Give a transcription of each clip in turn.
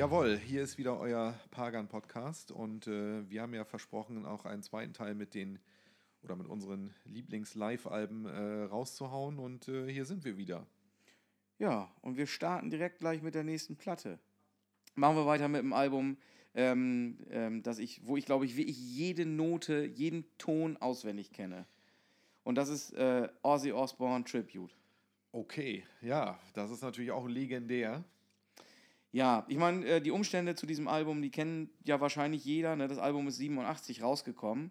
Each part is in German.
Jawohl, hier ist wieder euer Pagan-Podcast und äh, wir haben ja versprochen, auch einen zweiten Teil mit den oder mit unseren Lieblings-Live-Alben äh, rauszuhauen und äh, hier sind wir wieder. Ja, und wir starten direkt gleich mit der nächsten Platte. Machen wir weiter mit dem Album, ähm, ähm, das ich, wo ich glaube ich wirklich jede Note, jeden Ton auswendig kenne. Und das ist äh, Ozzy Osbourne Tribute. Okay, ja, das ist natürlich auch legendär. Ja, ich meine, äh, die Umstände zu diesem Album, die kennen ja wahrscheinlich jeder. Ne? Das Album ist 87 rausgekommen.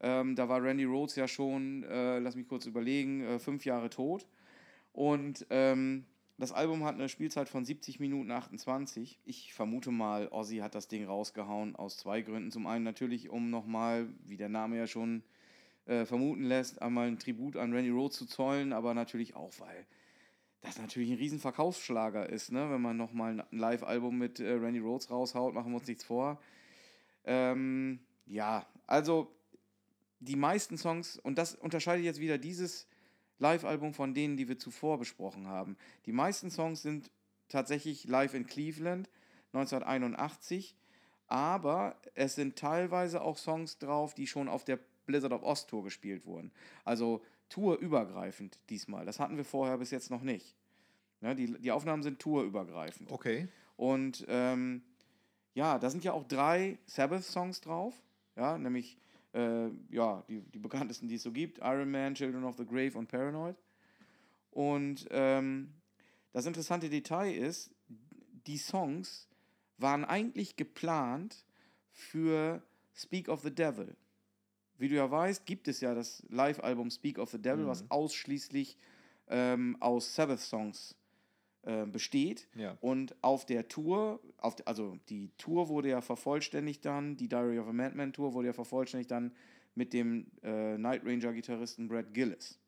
Ähm, da war Randy Rhodes ja schon, äh, lass mich kurz überlegen, äh, fünf Jahre tot. Und ähm, das Album hat eine Spielzeit von 70 Minuten 28. Ich vermute mal, Ozzy hat das Ding rausgehauen aus zwei Gründen. Zum einen natürlich, um nochmal, wie der Name ja schon äh, vermuten lässt, einmal ein Tribut an Randy Rhodes zu zollen, aber natürlich auch, weil das natürlich ein riesen Verkaufsschlager ist, ne? wenn man nochmal ein Live-Album mit äh, Randy Rhodes raushaut, machen wir uns nichts vor. Ähm, ja, also die meisten Songs, und das unterscheidet jetzt wieder dieses Live-Album von denen, die wir zuvor besprochen haben. Die meisten Songs sind tatsächlich live in Cleveland 1981, aber es sind teilweise auch Songs drauf, die schon auf der Blizzard of Oz Tour gespielt wurden. Also tourübergreifend diesmal. Das hatten wir vorher bis jetzt noch nicht. Ja, die, die Aufnahmen sind tourübergreifend. Okay. Und ähm, ja, da sind ja auch drei Sabbath-Songs drauf. Ja, nämlich äh, ja, die, die bekanntesten, die es so gibt: Iron Man, Children of the Grave und Paranoid. Und ähm, das interessante Detail ist, die Songs waren eigentlich geplant für Speak of the Devil. Wie du ja weißt, gibt es ja das Live-Album Speak of the Devil, Mhm. was ausschließlich ähm, aus Sabbath-Songs äh, besteht. Ja. Und auf der Tour, auf, also die Tour wurde ja vervollständigt dann, die Diary of a Madman Tour wurde ja vervollständigt dann mit dem äh, Night Ranger-Gitarristen Brad Gillis.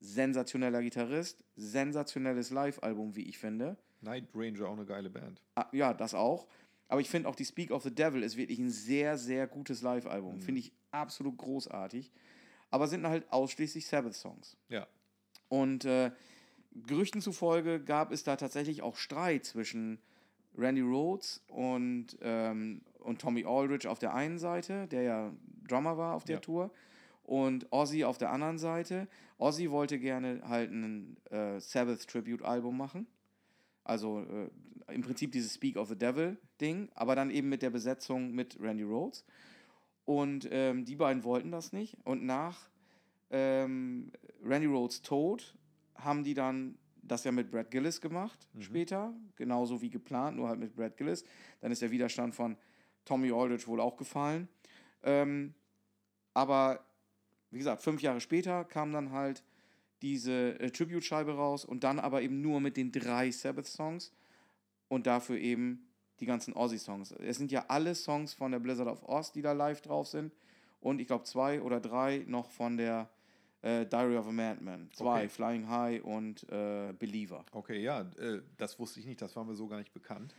Sensationeller Gitarrist, sensationelles Live-Album, wie ich finde. Night Ranger, auch eine geile Band. Ah, ja, das auch. Aber ich finde auch die Speak of the Devil ist wirklich ein sehr, sehr gutes Live-Album. Mhm. Finde ich absolut großartig. Aber sind halt ausschließlich Sabbath-Songs. Ja. Und äh, Gerüchten zufolge gab es da tatsächlich auch Streit zwischen Randy Rhodes und, ähm, und Tommy Aldridge auf der einen Seite, der ja Drummer war auf der Ja. Tour, und Ozzy auf der anderen Seite. Ozzy wollte gerne halt ein äh, Sabbath-Tribute-Album machen. Also äh, im Prinzip dieses Speak of the Devil-Ding, aber dann eben mit der Besetzung mit Randy Rhodes. Und ähm, die beiden wollten das nicht. Und nach ähm, Randy Rhodes Tod haben die dann das ja mit Brad Gillis gemacht später, genauso wie geplant, nur halt mit Brad Gillis. Dann ist der Widerstand von Tommy Aldridge wohl auch gefallen. Ähm, aber wie gesagt, fünf Jahre später kam dann halt diese äh, Tribute-Scheibe raus und dann aber eben nur mit den drei Sabbath-Songs und dafür eben die ganzen Ozzy-Songs. Es sind ja alle Songs von der Blizzard of Oz, die da live drauf sind und ich glaube zwei oder drei noch von der äh, Diary of a Madman. Zwei, Okay. Flying High und äh, Believer. Okay, ja, äh, das wusste ich nicht, das war mir so gar nicht bekannt.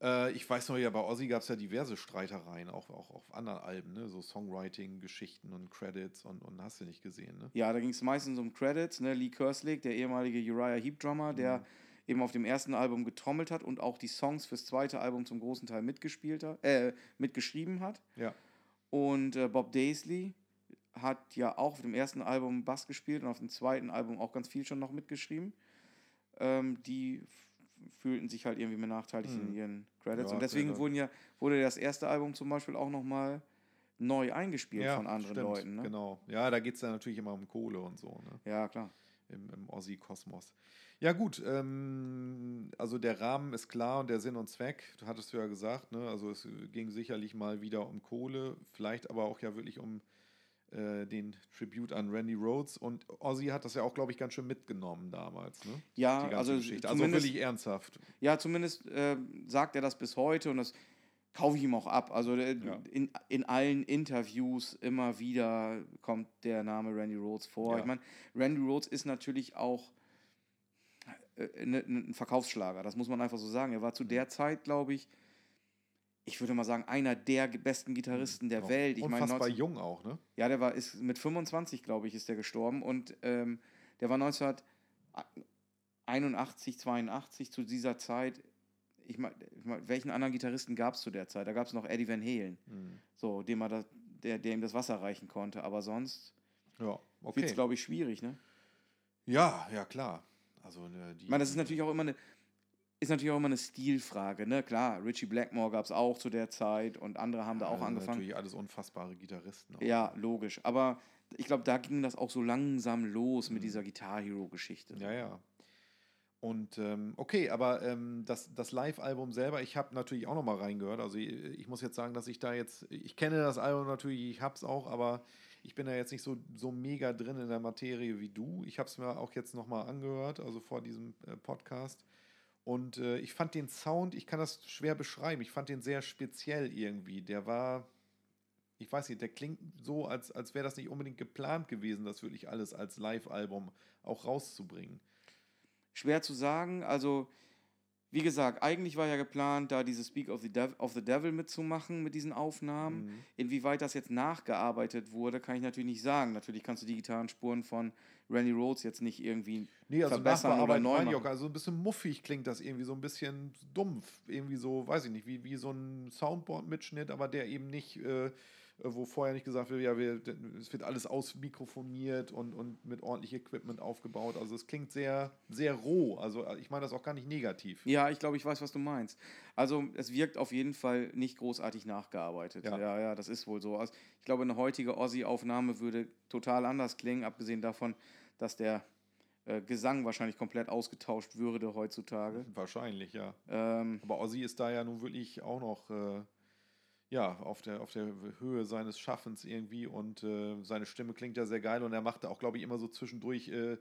Äh, ich weiß noch, ja, bei Ozzy gab es ja diverse Streitereien, auch, auch auf anderen Alben, ne? so Songwriting-Geschichten und Credits und, und hast du nicht gesehen. Ne? Ja, da ging es meistens um Credits. Ne? Lee Kerslake, der ehemalige Uriah Heep-Drummer, der eben auf dem ersten Album getrommelt hat und auch die Songs fürs zweite Album zum großen Teil mitgespielt hat, äh, mitgeschrieben hat. Ja. Und äh, Bob Daisley hat ja auch auf dem ersten Album Bass gespielt und auf dem zweiten Album auch ganz viel schon noch mitgeschrieben. Ähm, die fühlten sich halt irgendwie benachteiligt in ihren Credits. Ja, und deswegen ja. wurden ja, wurde das erste Album zum Beispiel auch nochmal neu eingespielt von anderen stimmt, Leuten. Ne? Genau. Ja, da geht es dann natürlich immer um Kohle und so, ne? Ja, klar. Im, im Ozzy-Kosmos. Ja, gut, ähm, also der Rahmen ist klar und der Sinn und Zweck, du hattest du ja gesagt, ne? Also es ging sicherlich mal wieder um Kohle, vielleicht aber auch ja wirklich um äh, den Tribute an Randy Rhodes und Ozzy hat das ja auch, glaube ich, ganz schön mitgenommen damals, ne? Ja, Die ganze also Geschichte. Also wirklich ernsthaft. Ja, zumindest äh, sagt er das bis heute und das kaufe ich ihm auch ab. Also äh, Ja. in, in allen Interviews immer wieder kommt der Name Randy Rhodes vor. Ja. Ich meine, Randy Rhodes ist natürlich auch äh, ne, ne, ein Verkaufsschlager, das muss man einfach so sagen. Er war zu der Zeit, glaube ich, ich würde mal sagen, einer der besten Gitarristen der Auch Welt. Ich meine, Unfassbar 19 jung auch, ne? ja, der war ist mit 25, glaube ich, ist der gestorben und ähm, der war 1981, 82 zu dieser Zeit. Ich meine, welchen anderen Gitarristen gab es zu der Zeit? Da gab es noch Eddie Van Halen, Mhm. so, dem er das, der, der ihm das Wasser reichen konnte. Aber sonst Ja, wird okay. es, glaube ich, schwierig, ne? Ja, ja, klar. Also, ne, die, Ich meine, das ist natürlich auch immer eine, ist natürlich auch immer eine Stilfrage, ne? Klar, Richie Blackmore gab es auch zu der Zeit und andere haben da auch das sind angefangen. Natürlich alles unfassbare Gitarristen. auch. Ja, logisch. Aber ich glaube, da ging das auch so langsam los mit dieser Guitar Hero-Geschichte. Mhm. Ja, ja. Und ähm, okay, aber ähm, das, das Live-Album selber, ich habe natürlich auch noch mal reingehört. Also ich, ich muss jetzt sagen, dass ich da jetzt, ich kenne das Album natürlich, ich habe es auch, aber ich bin da jetzt nicht so, so mega drin in der Materie wie du. Ich habe es mir auch jetzt noch mal angehört, also vor diesem äh, Podcast. Und äh, ich fand den Sound, ich kann das schwer beschreiben, ich fand den sehr speziell irgendwie. Der war, ich weiß nicht, der klingt so, als, als wäre das nicht unbedingt geplant gewesen, das wirklich alles als Live-Album auch rauszubringen. Schwer zu sagen. Also, wie gesagt, eigentlich war ja geplant, da dieses Speak of the, Dev of the Devil mitzumachen mit diesen Aufnahmen. Mhm. Inwieweit das jetzt nachgearbeitet wurde, kann ich natürlich nicht sagen. Natürlich kannst du die Gitarrenspuren von Randy Rhodes jetzt nicht irgendwie Nee, also verbessern oder neu machen. Also ein bisschen muffig klingt das irgendwie, so ein bisschen dumpf. Irgendwie so, weiß ich nicht, wie, wie so ein Soundboard-Mitschnitt, aber der eben nicht, äh, wo vorher nicht gesagt wird, ja, wir, es wird alles ausmikrofoniert und, und mit ordentlich Equipment aufgebaut. Also es klingt sehr, sehr roh. Also ich meine das auch gar nicht negativ. Ja, ich glaube, ich weiß, was du meinst. Also es wirkt auf jeden Fall nicht großartig nachgearbeitet. Ja. Ja, ja, das ist wohl so. Also, ich glaube, eine heutige Ozzy-Aufnahme würde total anders klingen, abgesehen davon, dass der äh, Gesang wahrscheinlich komplett ausgetauscht würde heutzutage. Wahrscheinlich, ja. Ähm, Aber Ozzy ist da ja nun wirklich auch noch äh, ja, auf, der, auf der Höhe seines Schaffens irgendwie und äh, seine Stimme klingt ja sehr geil und er macht da auch, glaube ich, immer so zwischendurch äh,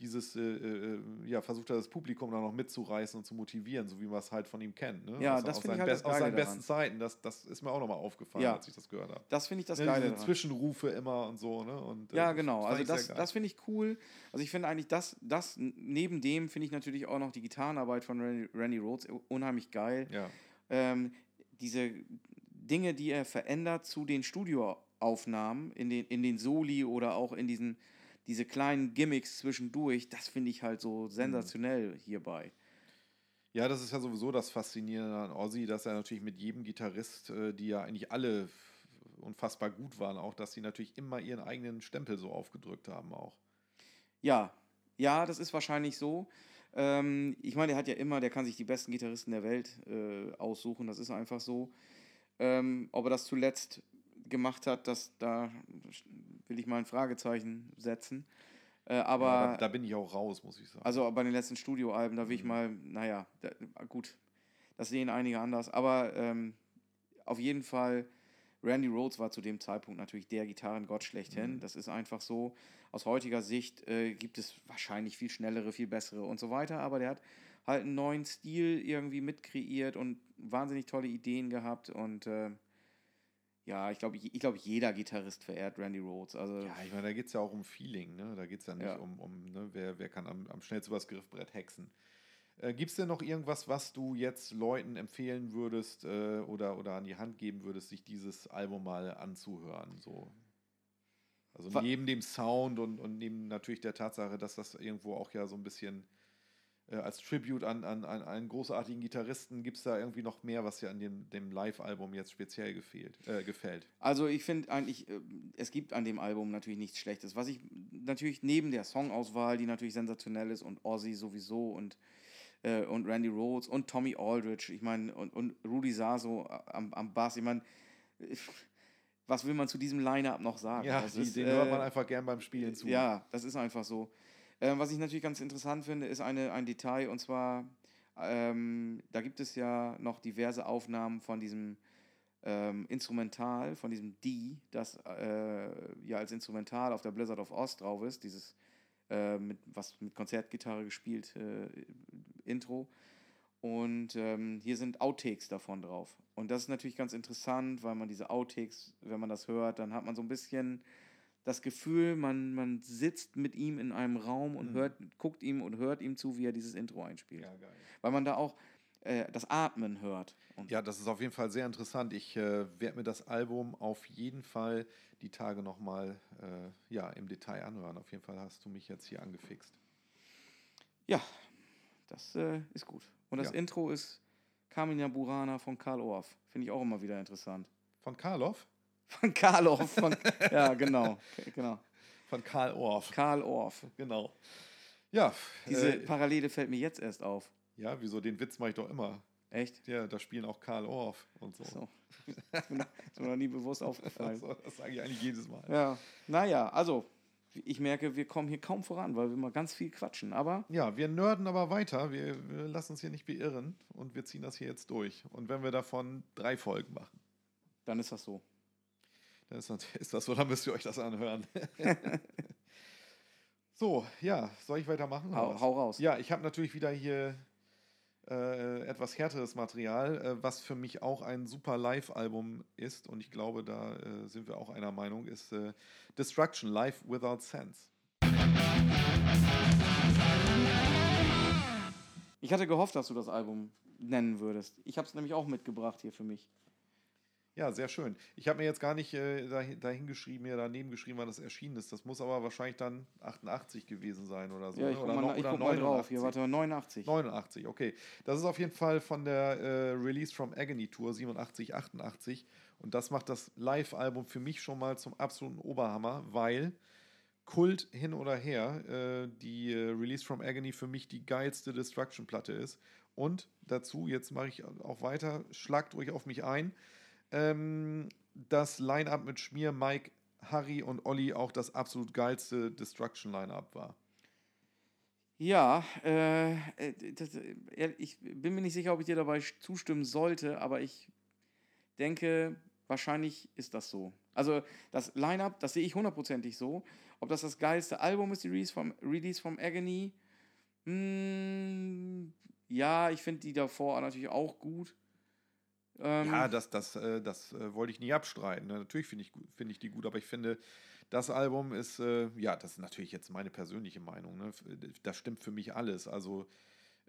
dieses, äh, äh, ja, versucht er das Publikum da noch mitzureißen und zu motivieren, so wie man es halt von ihm kennt. Ne? Ja, Aus- das finde ich halt das Best- Aus Geile seinen besten daran. Zeiten, das, das ist mir auch nochmal aufgefallen, Ja. als ich das gehört habe. das finde ich das Ne, Geile diese daran. Zwischenrufe immer und so, ne? Und, äh, Ja, genau. Also das, das finde ich cool. Also ich finde eigentlich das, das neben dem finde ich natürlich auch noch die Gitarrenarbeit von Randy, Randy Rhodes unheimlich geil. ja. ähm, diese Dinge, die er verändert zu den Studioaufnahmen, in den, in den Soli oder auch in diesen diese kleinen Gimmicks zwischendurch, das finde ich halt so sensationell hierbei. Ja, das ist ja sowieso das Faszinierende an Ozzy, dass er natürlich mit jedem Gitarrist, äh, die ja eigentlich alle unfassbar gut waren, auch, dass sie natürlich immer ihren eigenen Stempel so aufgedrückt haben auch. Ja, ja, das ist wahrscheinlich so. Ähm, ich meine, der hat ja immer, der kann sich die besten Gitarristen der Welt äh, aussuchen, das ist einfach so. Ähm, ob er das zuletzt gemacht hat, das, da will ich mal ein Fragezeichen setzen. Äh, aber ja, da, da bin ich auch raus, muss ich sagen. Also bei den letzten Studioalben, da will ich Mhm. mal, naja, da, gut, das sehen einige anders, aber ähm, auf jeden Fall, Randy Rhodes war zu dem Zeitpunkt natürlich der Gitarrengott schlechthin. Mhm. Das ist einfach so. Aus heutiger Sicht äh, gibt es wahrscheinlich viel schnellere, viel bessere und so weiter, aber der hat halt einen neuen Stil irgendwie mitkreiert und wahnsinnig tolle Ideen gehabt und äh, ja, ich glaube, ich glaube, jeder Gitarrist verehrt Randy Rhodes. Also ja, ich meine, da geht es ja auch um Feeling, ne? Da geht es ja nicht Ja. um, um ne? wer, wer kann am, am schnellsten übers Griffbrett hexen. Äh, Gibt es denn noch irgendwas, was du jetzt Leuten empfehlen würdest äh, oder, oder an die Hand geben würdest, sich dieses Album mal anzuhören? So? Also neben dem Sound und, und neben natürlich der Tatsache, dass das irgendwo auch ja so ein bisschen als Tribute an, an, an einen großartigen Gitarristen, gibt es da irgendwie noch mehr, was dir an dem, dem Live-Album jetzt speziell gefehlt, äh, gefällt? Also ich finde eigentlich, äh, es gibt an dem Album natürlich nichts Schlechtes. Was ich natürlich neben der Songauswahl, die natürlich sensationell ist und Ozzy sowieso und, äh, und Randy Rhodes und Tommy Aldridge, ich meine, und, und Rudy Saso am, am Bass, ich meine, was will man zu diesem Line-Up noch sagen? Ja, Das die, ist, den hört äh, man einfach gern beim Spielen zu. Ja, das ist einfach so. Ähm, was ich natürlich ganz interessant finde, ist eine, ein Detail und zwar, ähm, da gibt es ja noch diverse Aufnahmen von diesem ähm, Instrumental, von diesem D, das äh, ja als Instrumental auf der Blizzard of Oz drauf ist, dieses äh, mit, was mit Konzertgitarre gespielt äh, Intro. Und ähm, hier sind Outtakes davon drauf. Und das ist natürlich ganz interessant, weil man diese Outtakes, wenn man das hört, dann hat man so ein bisschen das Gefühl, man, man sitzt mit ihm in einem Raum und Mhm. hört, guckt ihm und hört ihm zu, wie er dieses Intro einspielt. Ja, geil. Weil man da auch, äh, das Atmen hört. Ja, das ist auf jeden Fall sehr interessant. Ich äh, werde mir das Album auf jeden Fall die Tage nochmal äh, ja, im Detail anhören. Auf jeden Fall hast du mich jetzt hier angefixt. ja, das äh, ist gut. Und das Ja. Intro ist Carmina Burana von Karl Orff. Finde ich auch immer wieder interessant. Von Karloff? Von Karl Orff. Von, ja, genau. genau. Von Karl Orff. Karl Orff. Genau. Ja, Diese äh, Parallele fällt mir jetzt erst auf. ja, wieso? Den Witz mache ich doch immer. Echt? Ja, da spielen auch Karl Orff und so. So. noch, ist mir noch nie bewusst aufgefallen. Also, das sage ich eigentlich jedes Mal. Ja, naja, also, ich merke, wir kommen hier kaum voran, weil wir mal ganz viel quatschen. Aber Ja, wir nerden aber weiter. Wir, wir lassen uns hier nicht beirren und wir ziehen das hier jetzt durch. Und wenn wir davon drei Folgen machen, dann ist das so. Dann ist das, ist das so, dann müsst ihr euch das anhören. so, ja, soll ich weitermachen? Hau, hau raus. Ja, ich habe natürlich wieder hier äh, etwas härteres Material, äh, was für mich auch ein super Live-Album ist. Und ich glaube, da äh, sind wir auch einer Meinung, ist äh, Destruction, Live Without Sense. Ich hatte gehofft, dass du das Album nennen würdest. Ich habe es nämlich auch mitgebracht hier für mich. Ja, sehr schön. Ich habe mir jetzt gar nicht äh, dahin, dahin geschrieben, mir daneben geschrieben, wann das erschienen ist. Das muss aber wahrscheinlich dann 88 gewesen sein oder so. Ja, ich ne? guck, oder mal, no- ich guck mal drauf. 89. Hier, warte mal, 89. 89, okay. Das ist auf jeden Fall von der äh, Release from Agony Tour 87, 88. Und das macht das Live-Album für mich schon mal zum absoluten Oberhammer, weil Kult hin oder her, äh, die äh, Release from Agony für mich die geilste Destruction-Platte ist. Und dazu, jetzt mache ich auch weiter, schlagt ruhig auf mich ein, ähm, das Line-Up mit Schmier, Mike, Harry und Olli auch das absolut geilste Destruction-Line-Up war. Ja, äh, äh, das, äh, ich bin mir nicht sicher, ob ich dir dabei zustimmen sollte, aber ich denke, wahrscheinlich ist das so. Also das Line-Up, das sehe ich hundertprozentig so. Ob das das geilste Album ist, die Release vom, Release vom Agony, hm, ja, ich finde die davor natürlich auch gut. Ähm, Ja, das, das, äh, das äh, wollte ich nie abstreiten. Ne? Natürlich finde ich, finde ich die gut, aber ich finde, das Album ist, äh, ja, das ist natürlich jetzt meine persönliche Meinung. Ne? Das stimmt für mich alles. Also,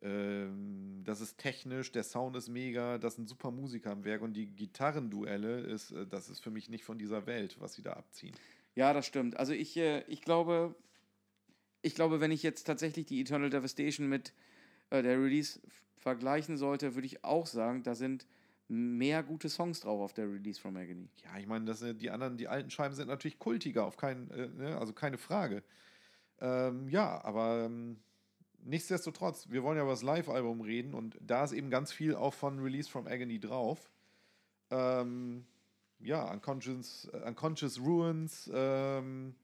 ähm, das ist technisch, der Sound ist mega, das sind super Musiker am Werk und die Gitarrenduelle ist, äh, das ist für mich nicht von dieser Welt, was sie da abziehen. Ja, das stimmt. Also ich, äh, ich glaube, ich glaube, wenn ich jetzt tatsächlich die Eternal Devastation mit äh, der Release vergleichen sollte, würde ich auch sagen, da sind mehr gute Songs drauf auf der Release from Agony. Ja, ich meine, das, die anderen, die alten Scheiben sind natürlich kultiger, auf keinen, äh, ne? also keine Frage. Ähm, ja, aber ähm, nichtsdestotrotz, wir wollen ja über das Live-Album reden und da ist eben ganz viel auch von Release from Agony drauf. Ähm, ja, Unconscious, äh, Unconscious Ruins, ähm,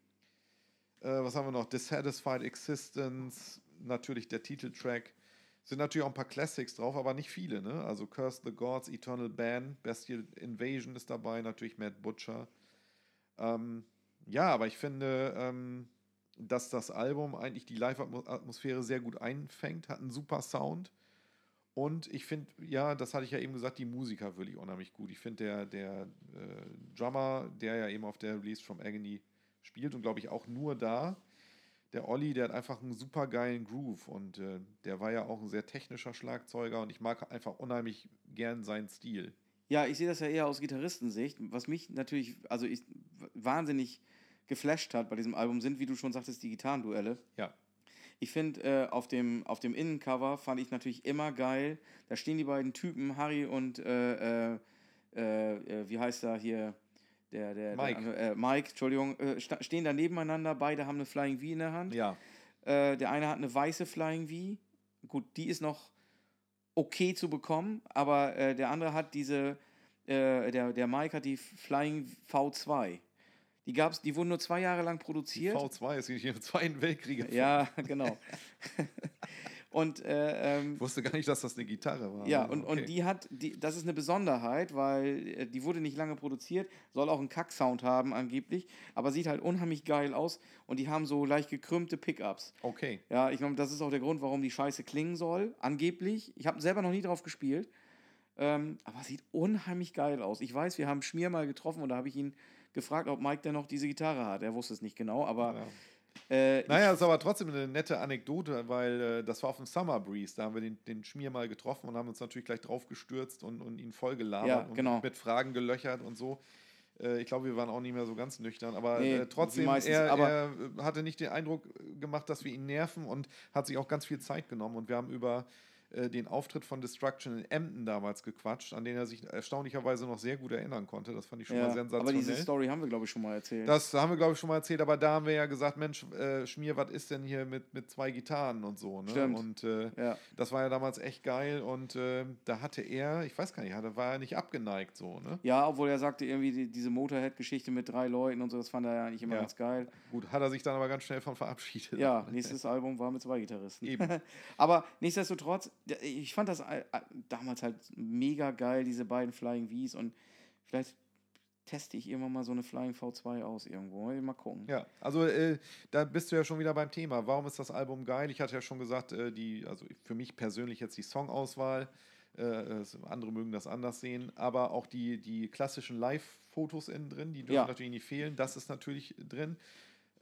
äh, was haben wir noch? Dissatisfied Existence, natürlich der Titeltrack. Sind natürlich auch ein paar Classics drauf, aber nicht viele, ne? Also Curse the Gods, Eternal Ban, Bestial Invasion ist dabei, natürlich Matt Butcher. Ähm, ja, aber ich finde, ähm, dass das Album eigentlich die Live-Atmosphäre sehr gut einfängt, hat einen super Sound. Und ich finde, ja, das hatte ich ja eben gesagt, die Musiker wirklich unheimlich gut. Ich finde, der, der äh, Drummer, der ja eben auf der Release from Agony spielt und glaube ich auch nur da, der Olli, der hat einfach einen super geilen Groove und äh, der war ja auch ein sehr technischer Schlagzeuger und ich mag einfach unheimlich gern seinen Stil. Ja, ich sehe das ja eher aus Gitarristensicht. Was mich natürlich, also ich wahnsinnig geflasht hat bei diesem Album, sind, wie du schon sagtest, die Gitarrenduelle. Ja. Ich finde, äh, auf, dem, auf dem Innencover fand ich natürlich immer geil. Da stehen die beiden Typen, Harry und äh, äh, äh, äh, wie heißt er hier? Der, der, Mike. Der, äh, Mike, Entschuldigung, äh, stehen da nebeneinander. Beide haben eine Flying V in der Hand. Ja, Äh, der eine hat eine weiße Flying V. Gut, die ist noch okay zu bekommen, aber äh, der andere hat diese, äh, der, der Mike hat die Flying V2. Die gab's, die wurden nur zwei Jahre lang produziert. V2 ist nicht im Zweiten Weltkrieg. Ja, genau. Und äh, ähm, Ich wusste gar nicht, dass das eine Gitarre war. ja, und, okay. und die hat, die, das ist eine Besonderheit, weil äh, die wurde nicht lange produziert, soll auch einen Kack-Sound haben angeblich, aber sieht halt unheimlich geil aus und die haben so leicht gekrümmte Pickups. Okay. Ja, ich glaube, das ist auch der Grund, warum die Scheiße klingen soll, angeblich. Ich habe selber noch nie drauf gespielt, ähm, aber sieht unheimlich geil aus. Ich weiß, wir haben Schmier mal getroffen und da habe ich ihn gefragt, ob Mike denn noch diese Gitarre hat. Er wusste es nicht genau, aber Ja. Äh, Naja, ist aber trotzdem eine nette Anekdote, weil äh, das war auf dem Summer Breeze. Da haben wir den, den Schmier mal getroffen und haben uns natürlich gleich draufgestürzt und, und ihn voll gelabert Ja, und genau. mit Fragen gelöchert und so. Äh, ich glaube, wir waren auch nicht mehr so ganz nüchtern, aber Nee, äh, trotzdem, meistens, er, aber- er hatte nicht den Eindruck gemacht, dass wir ihn nerven und hat sich auch ganz viel Zeit genommen. Und wir haben über äh, den Auftritt von Destruction in Emden damals gequatscht, an den er sich erstaunlicherweise noch sehr gut erinnern konnte. Das fand ich schon ja, mal sensationell. aber diese Story haben wir, glaube ich, schon mal erzählt. Das haben wir, glaube ich, schon mal erzählt, aber da haben wir ja gesagt, Mensch, äh, Schmier, was ist denn hier mit, mit zwei Gitarren und so, ne? Stimmt. Und äh, ja. das war ja damals echt geil und äh, da hatte er, ich weiß gar nicht, da war er nicht abgeneigt so, ne? ja, obwohl er sagte, irgendwie die, diese Motorhead-Geschichte mit drei Leuten und so, das fand er ja eigentlich immer Ja. ganz geil. Gut, hat er sich dann aber ganz schnell von verabschiedet. Ja, nächstes Album war mit zwei Gitarristen. Eben. Aber nichtsdestotrotz, ich fand das äh, äh, damals halt mega geil, diese beiden Flying Vs und vielleicht teste ich irgendwann mal so eine Flying V2 aus irgendwo. Mal gucken. Ja, also äh, da bist du ja schon wieder beim Thema. Warum ist das Album geil? Ich hatte ja schon gesagt, äh, die, also für mich persönlich jetzt die Songauswahl. Äh, andere mögen das anders sehen, aber auch die, die klassischen Live-Fotos innen drin, die dürfen Ja. natürlich nicht fehlen. Das ist natürlich drin.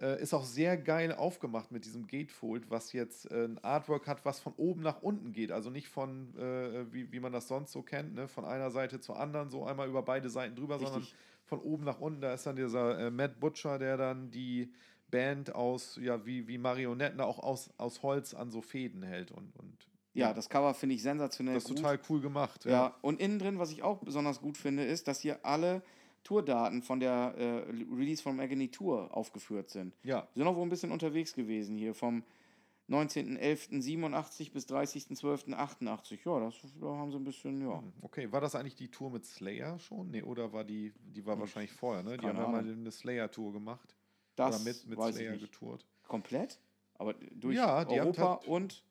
Äh, ist auch sehr geil aufgemacht mit diesem Gatefold, was jetzt äh, ein Artwork hat, was von oben nach unten geht. Also nicht von, äh, wie, wie man das sonst so kennt, ne? von einer Seite zur anderen, so einmal über beide Seiten drüber, sondern Richtig. von oben nach unten. Da ist dann dieser äh, Matt Butcher, der dann die Band aus, ja, wie, wie Marionetten auch aus, aus Holz an so Fäden hält. Und, und Ja, das Cover finde ich sensationell das ist gut. total cool gemacht. Ja, und innen drin, was ich auch besonders gut finde, ist, dass hier alle Tourdaten von der äh, Release from Agony Tour aufgeführt sind. Ja, Wir sind auch wohl ein bisschen unterwegs gewesen hier vom 19.11.87 bis 30.12.88. Ja, das da haben sie ein bisschen, ja. Hm, okay. War das eigentlich die Tour mit Slayer schon? Nee, oder war die, die war wahrscheinlich vorher, ne? Die keine haben ja mal Ahnung. eine Slayer-Tour gemacht. Das oder mit, mit Slayer getourt. Komplett? Aber durch Ja, Europa und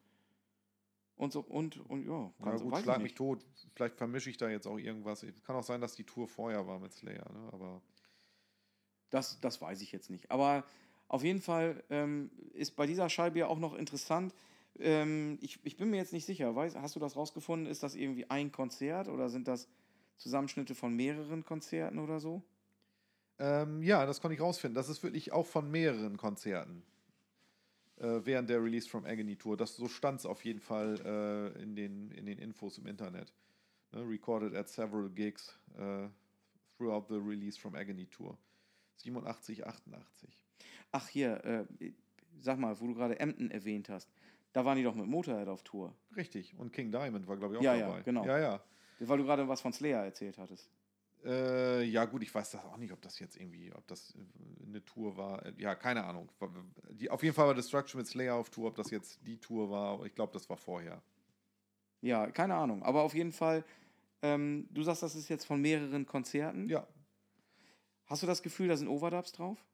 und so und und ja, ganz- gut, ich schlag mich tot. Vielleicht vermische ich da jetzt auch irgendwas. Kann auch sein, dass die Tour vorher war mit Slayer, ne? Aber Das, das weiß ich jetzt nicht. Aber auf jeden Fall ähm, ist bei dieser Scheibe ja auch noch interessant. Ähm, ich, ich bin mir jetzt nicht sicher. Weiß, hast du das rausgefunden? Ist das irgendwie ein Konzert oder sind das Zusammenschnitte von mehreren Konzerten oder so? Ähm, ja, das konnte ich rausfinden. Das ist wirklich auch von mehreren Konzerten während der Release from Agony Tour. Das, so stand es auf jeden Fall äh, in, den, in den Infos im Internet. Ne, recorded at several gigs äh, throughout the Release from Agony Tour. 87, 88. Ach hier, äh, sag mal, wo du gerade Emden erwähnt hast. Da waren die doch mit Motorhead auf Tour. Richtig. Und King Diamond war, glaube ich, auch Ja, ja, dabei. genau. Ja, ja. Weil du gerade was von Slayer erzählt hattest. Äh, ja, gut, ich weiß das auch nicht, ob das jetzt irgendwie, ob das äh, eine Tour war. Äh, Ja, keine Ahnung. Die, auf jeden Fall war Destruction mit Slayer auf Tour, ob das jetzt die Tour war, ich glaube, das war vorher. Ja, keine Ahnung. Aber auf jeden Fall, ähm, du sagst, das ist jetzt von mehreren Konzerten. Ja, Hast du das Gefühl, da sind Overdubs drauf?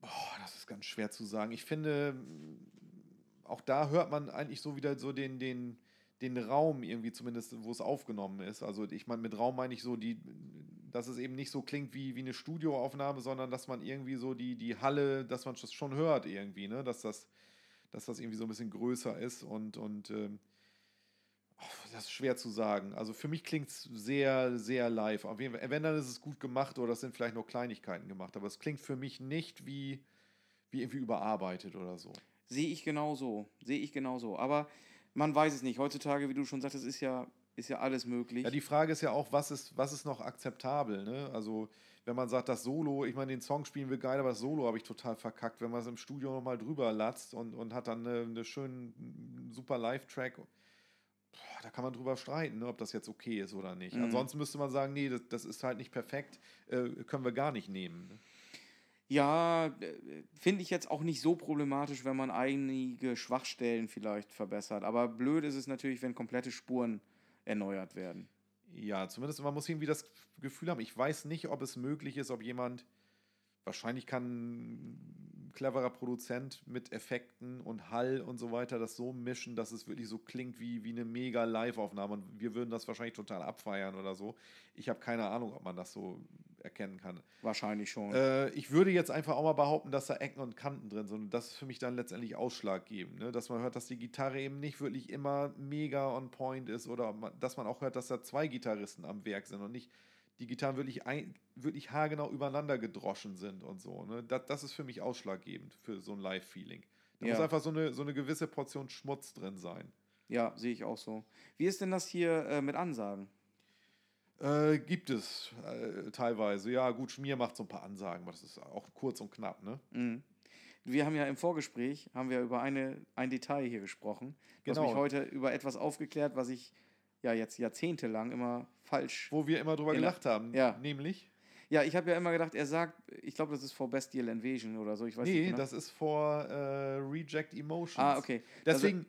Boah, das ist ganz schwer zu sagen. Ich finde, auch da hört man eigentlich so wieder so den, den, den Raum irgendwie zumindest, wo es aufgenommen ist. Also ich meine, mit Raum meine ich so, die, dass es eben nicht so klingt wie, wie eine Studioaufnahme, sondern dass man irgendwie so die, die Halle, dass man das schon hört irgendwie, ne? Dass das, dass das irgendwie so ein bisschen größer ist und, und ähm, das ist schwer zu sagen. Also für mich klingt es sehr, sehr live. Auf jeden Fall, wenn, dann ist es gut gemacht oder es sind vielleicht noch Kleinigkeiten gemacht. Aber es klingt für mich nicht wie, wie irgendwie überarbeitet oder so. Sehe ich genauso. Sehe ich genauso. Aber man weiß es nicht. Heutzutage, wie du schon sagtest, ist ja, ist ja alles möglich. Ja, die Frage ist ja auch, was ist, was ist noch akzeptabel? Ne? Also, wenn man sagt, das Solo, ich meine, den Song spielen wir geil, aber das Solo habe ich total verkackt. Wenn man es im Studio nochmal drüber latzt und, und hat dann eine, eine schönen, super Live-Track, da kann man drüber streiten, ne, ob das jetzt okay ist oder nicht. Mhm. Ansonsten müsste man sagen, nee, das, das ist halt nicht perfekt, äh, können wir gar nicht nehmen. Ne? Ja, finde ich jetzt auch nicht so problematisch, wenn man einige Schwachstellen vielleicht verbessert. Aber blöd ist es natürlich, wenn komplette Spuren erneuert werden. Ja, zumindest man muss irgendwie das Gefühl haben, ich weiß nicht, ob es möglich ist, ob jemand, wahrscheinlich kann ein cleverer Produzent mit Effekten und Hall und so weiter das so mischen, dass es wirklich so klingt wie, wie eine mega Live-Aufnahme und wir würden das wahrscheinlich total abfeiern oder so. Ich habe keine Ahnung, ob man das so erkennen kann. Wahrscheinlich schon. Äh, ich würde jetzt einfach auch mal behaupten, dass da Ecken und Kanten drin sind. Und das ist für mich dann letztendlich ausschlaggebend. Ne? Dass man hört, dass die Gitarre eben nicht wirklich immer mega on point ist oder man, dass man auch hört, dass da zwei Gitarristen am Werk sind und nicht die Gitarren wirklich, ein, wirklich haargenau übereinander gedroschen sind und so. Ne? Das, das ist für mich ausschlaggebend für so ein Live-Feeling. Da Ja. muss einfach so eine, so eine gewisse Portion Schmutz drin sein. Ja, sehe ich auch so. Wie ist denn das hier äh, mit Ansagen? Äh, gibt es äh, teilweise. Ja, gut, Schmier macht so ein paar Ansagen, aber das ist auch kurz und knapp, ne? Mhm. Wir haben ja im Vorgespräch haben wir über eine, ein Detail hier gesprochen. Du hast Genau. mich heute über etwas aufgeklärt, was ich ja jetzt jahrzehntelang immer falsch. Wo wir immer drüber gelacht haben. Ja. Nämlich? Ja, ich habe ja immer gedacht, er sagt, ich glaube, das ist for Bestial Invasion oder so. Ich weiß nee, nicht. genau. das ist vor äh, Reject Emotions. Ah, okay. Deswegen,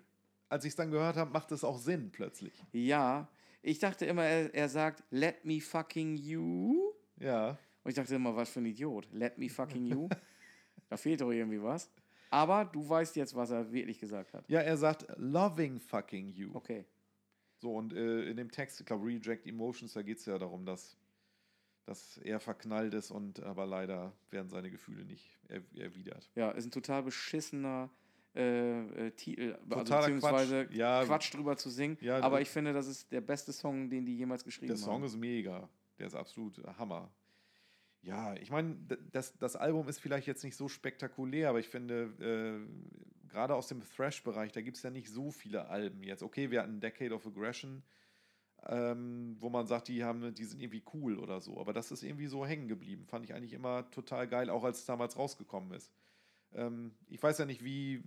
als ich es dann gehört habe, macht es auch Sinn plötzlich. Ja, ich dachte immer, er, er sagt, let me fucking you. Ja. Und ich dachte immer, was für ein Idiot. Let me fucking you. da fehlt doch irgendwie was. Aber du weißt jetzt, was er wirklich gesagt hat. Ja, er sagt loving fucking you. Okay. So, und äh, in dem Text, ich glaube, Reject Emotions, da geht es ja darum, dass, dass er verknallt ist und aber leider werden seine Gefühle nicht er, erwidert. Ja, ist ein total beschissener äh, äh, Titel, also Totaler beziehungsweise Quatsch. Ja. Quatsch drüber zu singen. Ja, aber ich finde, das ist der beste Song, den die jemals geschrieben Der Song haben. ist mega. Der ist absolut Hammer. Ja, ich meine, das, das Album ist vielleicht jetzt nicht so spektakulär, aber ich finde, äh, gerade aus dem Thrash-Bereich, da gibt es ja nicht so viele Alben jetzt. Okay, wir hatten Decade of Aggression, ähm, wo man sagt, die, haben, die sind irgendwie cool oder so, aber das ist irgendwie so hängen geblieben. Fand ich eigentlich immer total geil, auch als es damals rausgekommen ist. Ähm, ich weiß ja nicht, wie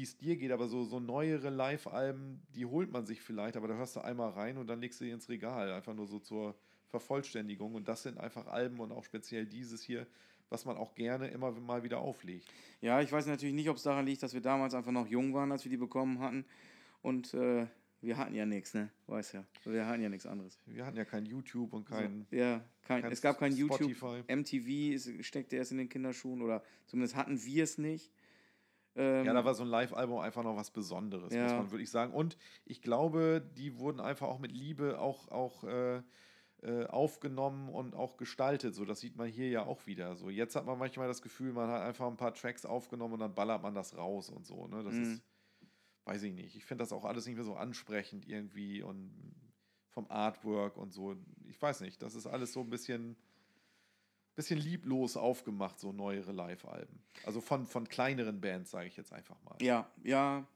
es dir geht, aber so, so neuere Live-Alben, die holt man sich vielleicht, aber da hörst du einmal rein und dann legst du die ins Regal, einfach nur so zur Vervollständigung. Und das sind einfach Alben und auch speziell dieses hier, was man auch gerne immer mal wieder auflegt. Ja, ich weiß natürlich nicht, ob es daran liegt, dass wir damals einfach noch jung waren, als wir die bekommen hatten. Und äh, wir hatten ja nichts, ne? Weiß ja. Wir hatten ja nichts anderes. Wir hatten ja kein YouTube und kein, so, ja, kein, kein es gab kein YouTube. Spotify. MTV es steckte erst in den Kinderschuhen oder zumindest hatten wir es nicht. Ähm, Ja, da war so ein Live-Album einfach noch was Besonderes, Ja. muss man wirklich sagen. Und ich glaube, die wurden einfach auch mit Liebe auch, auch äh, äh, aufgenommen und auch gestaltet. So, das sieht man hier ja auch wieder. So, jetzt hat man manchmal das Gefühl, man hat einfach ein paar Tracks aufgenommen und dann ballert man das raus und so. Ne? Das Mhm. ist, weiß ich nicht. Ich finde das auch alles nicht mehr so ansprechend irgendwie und vom Artwork und so. Ich weiß nicht. Das ist alles so ein bisschen bisschen lieblos aufgemacht, so neuere Live-Alben. Also von, von kleineren Bands, sage ich jetzt einfach mal. Ja, ja.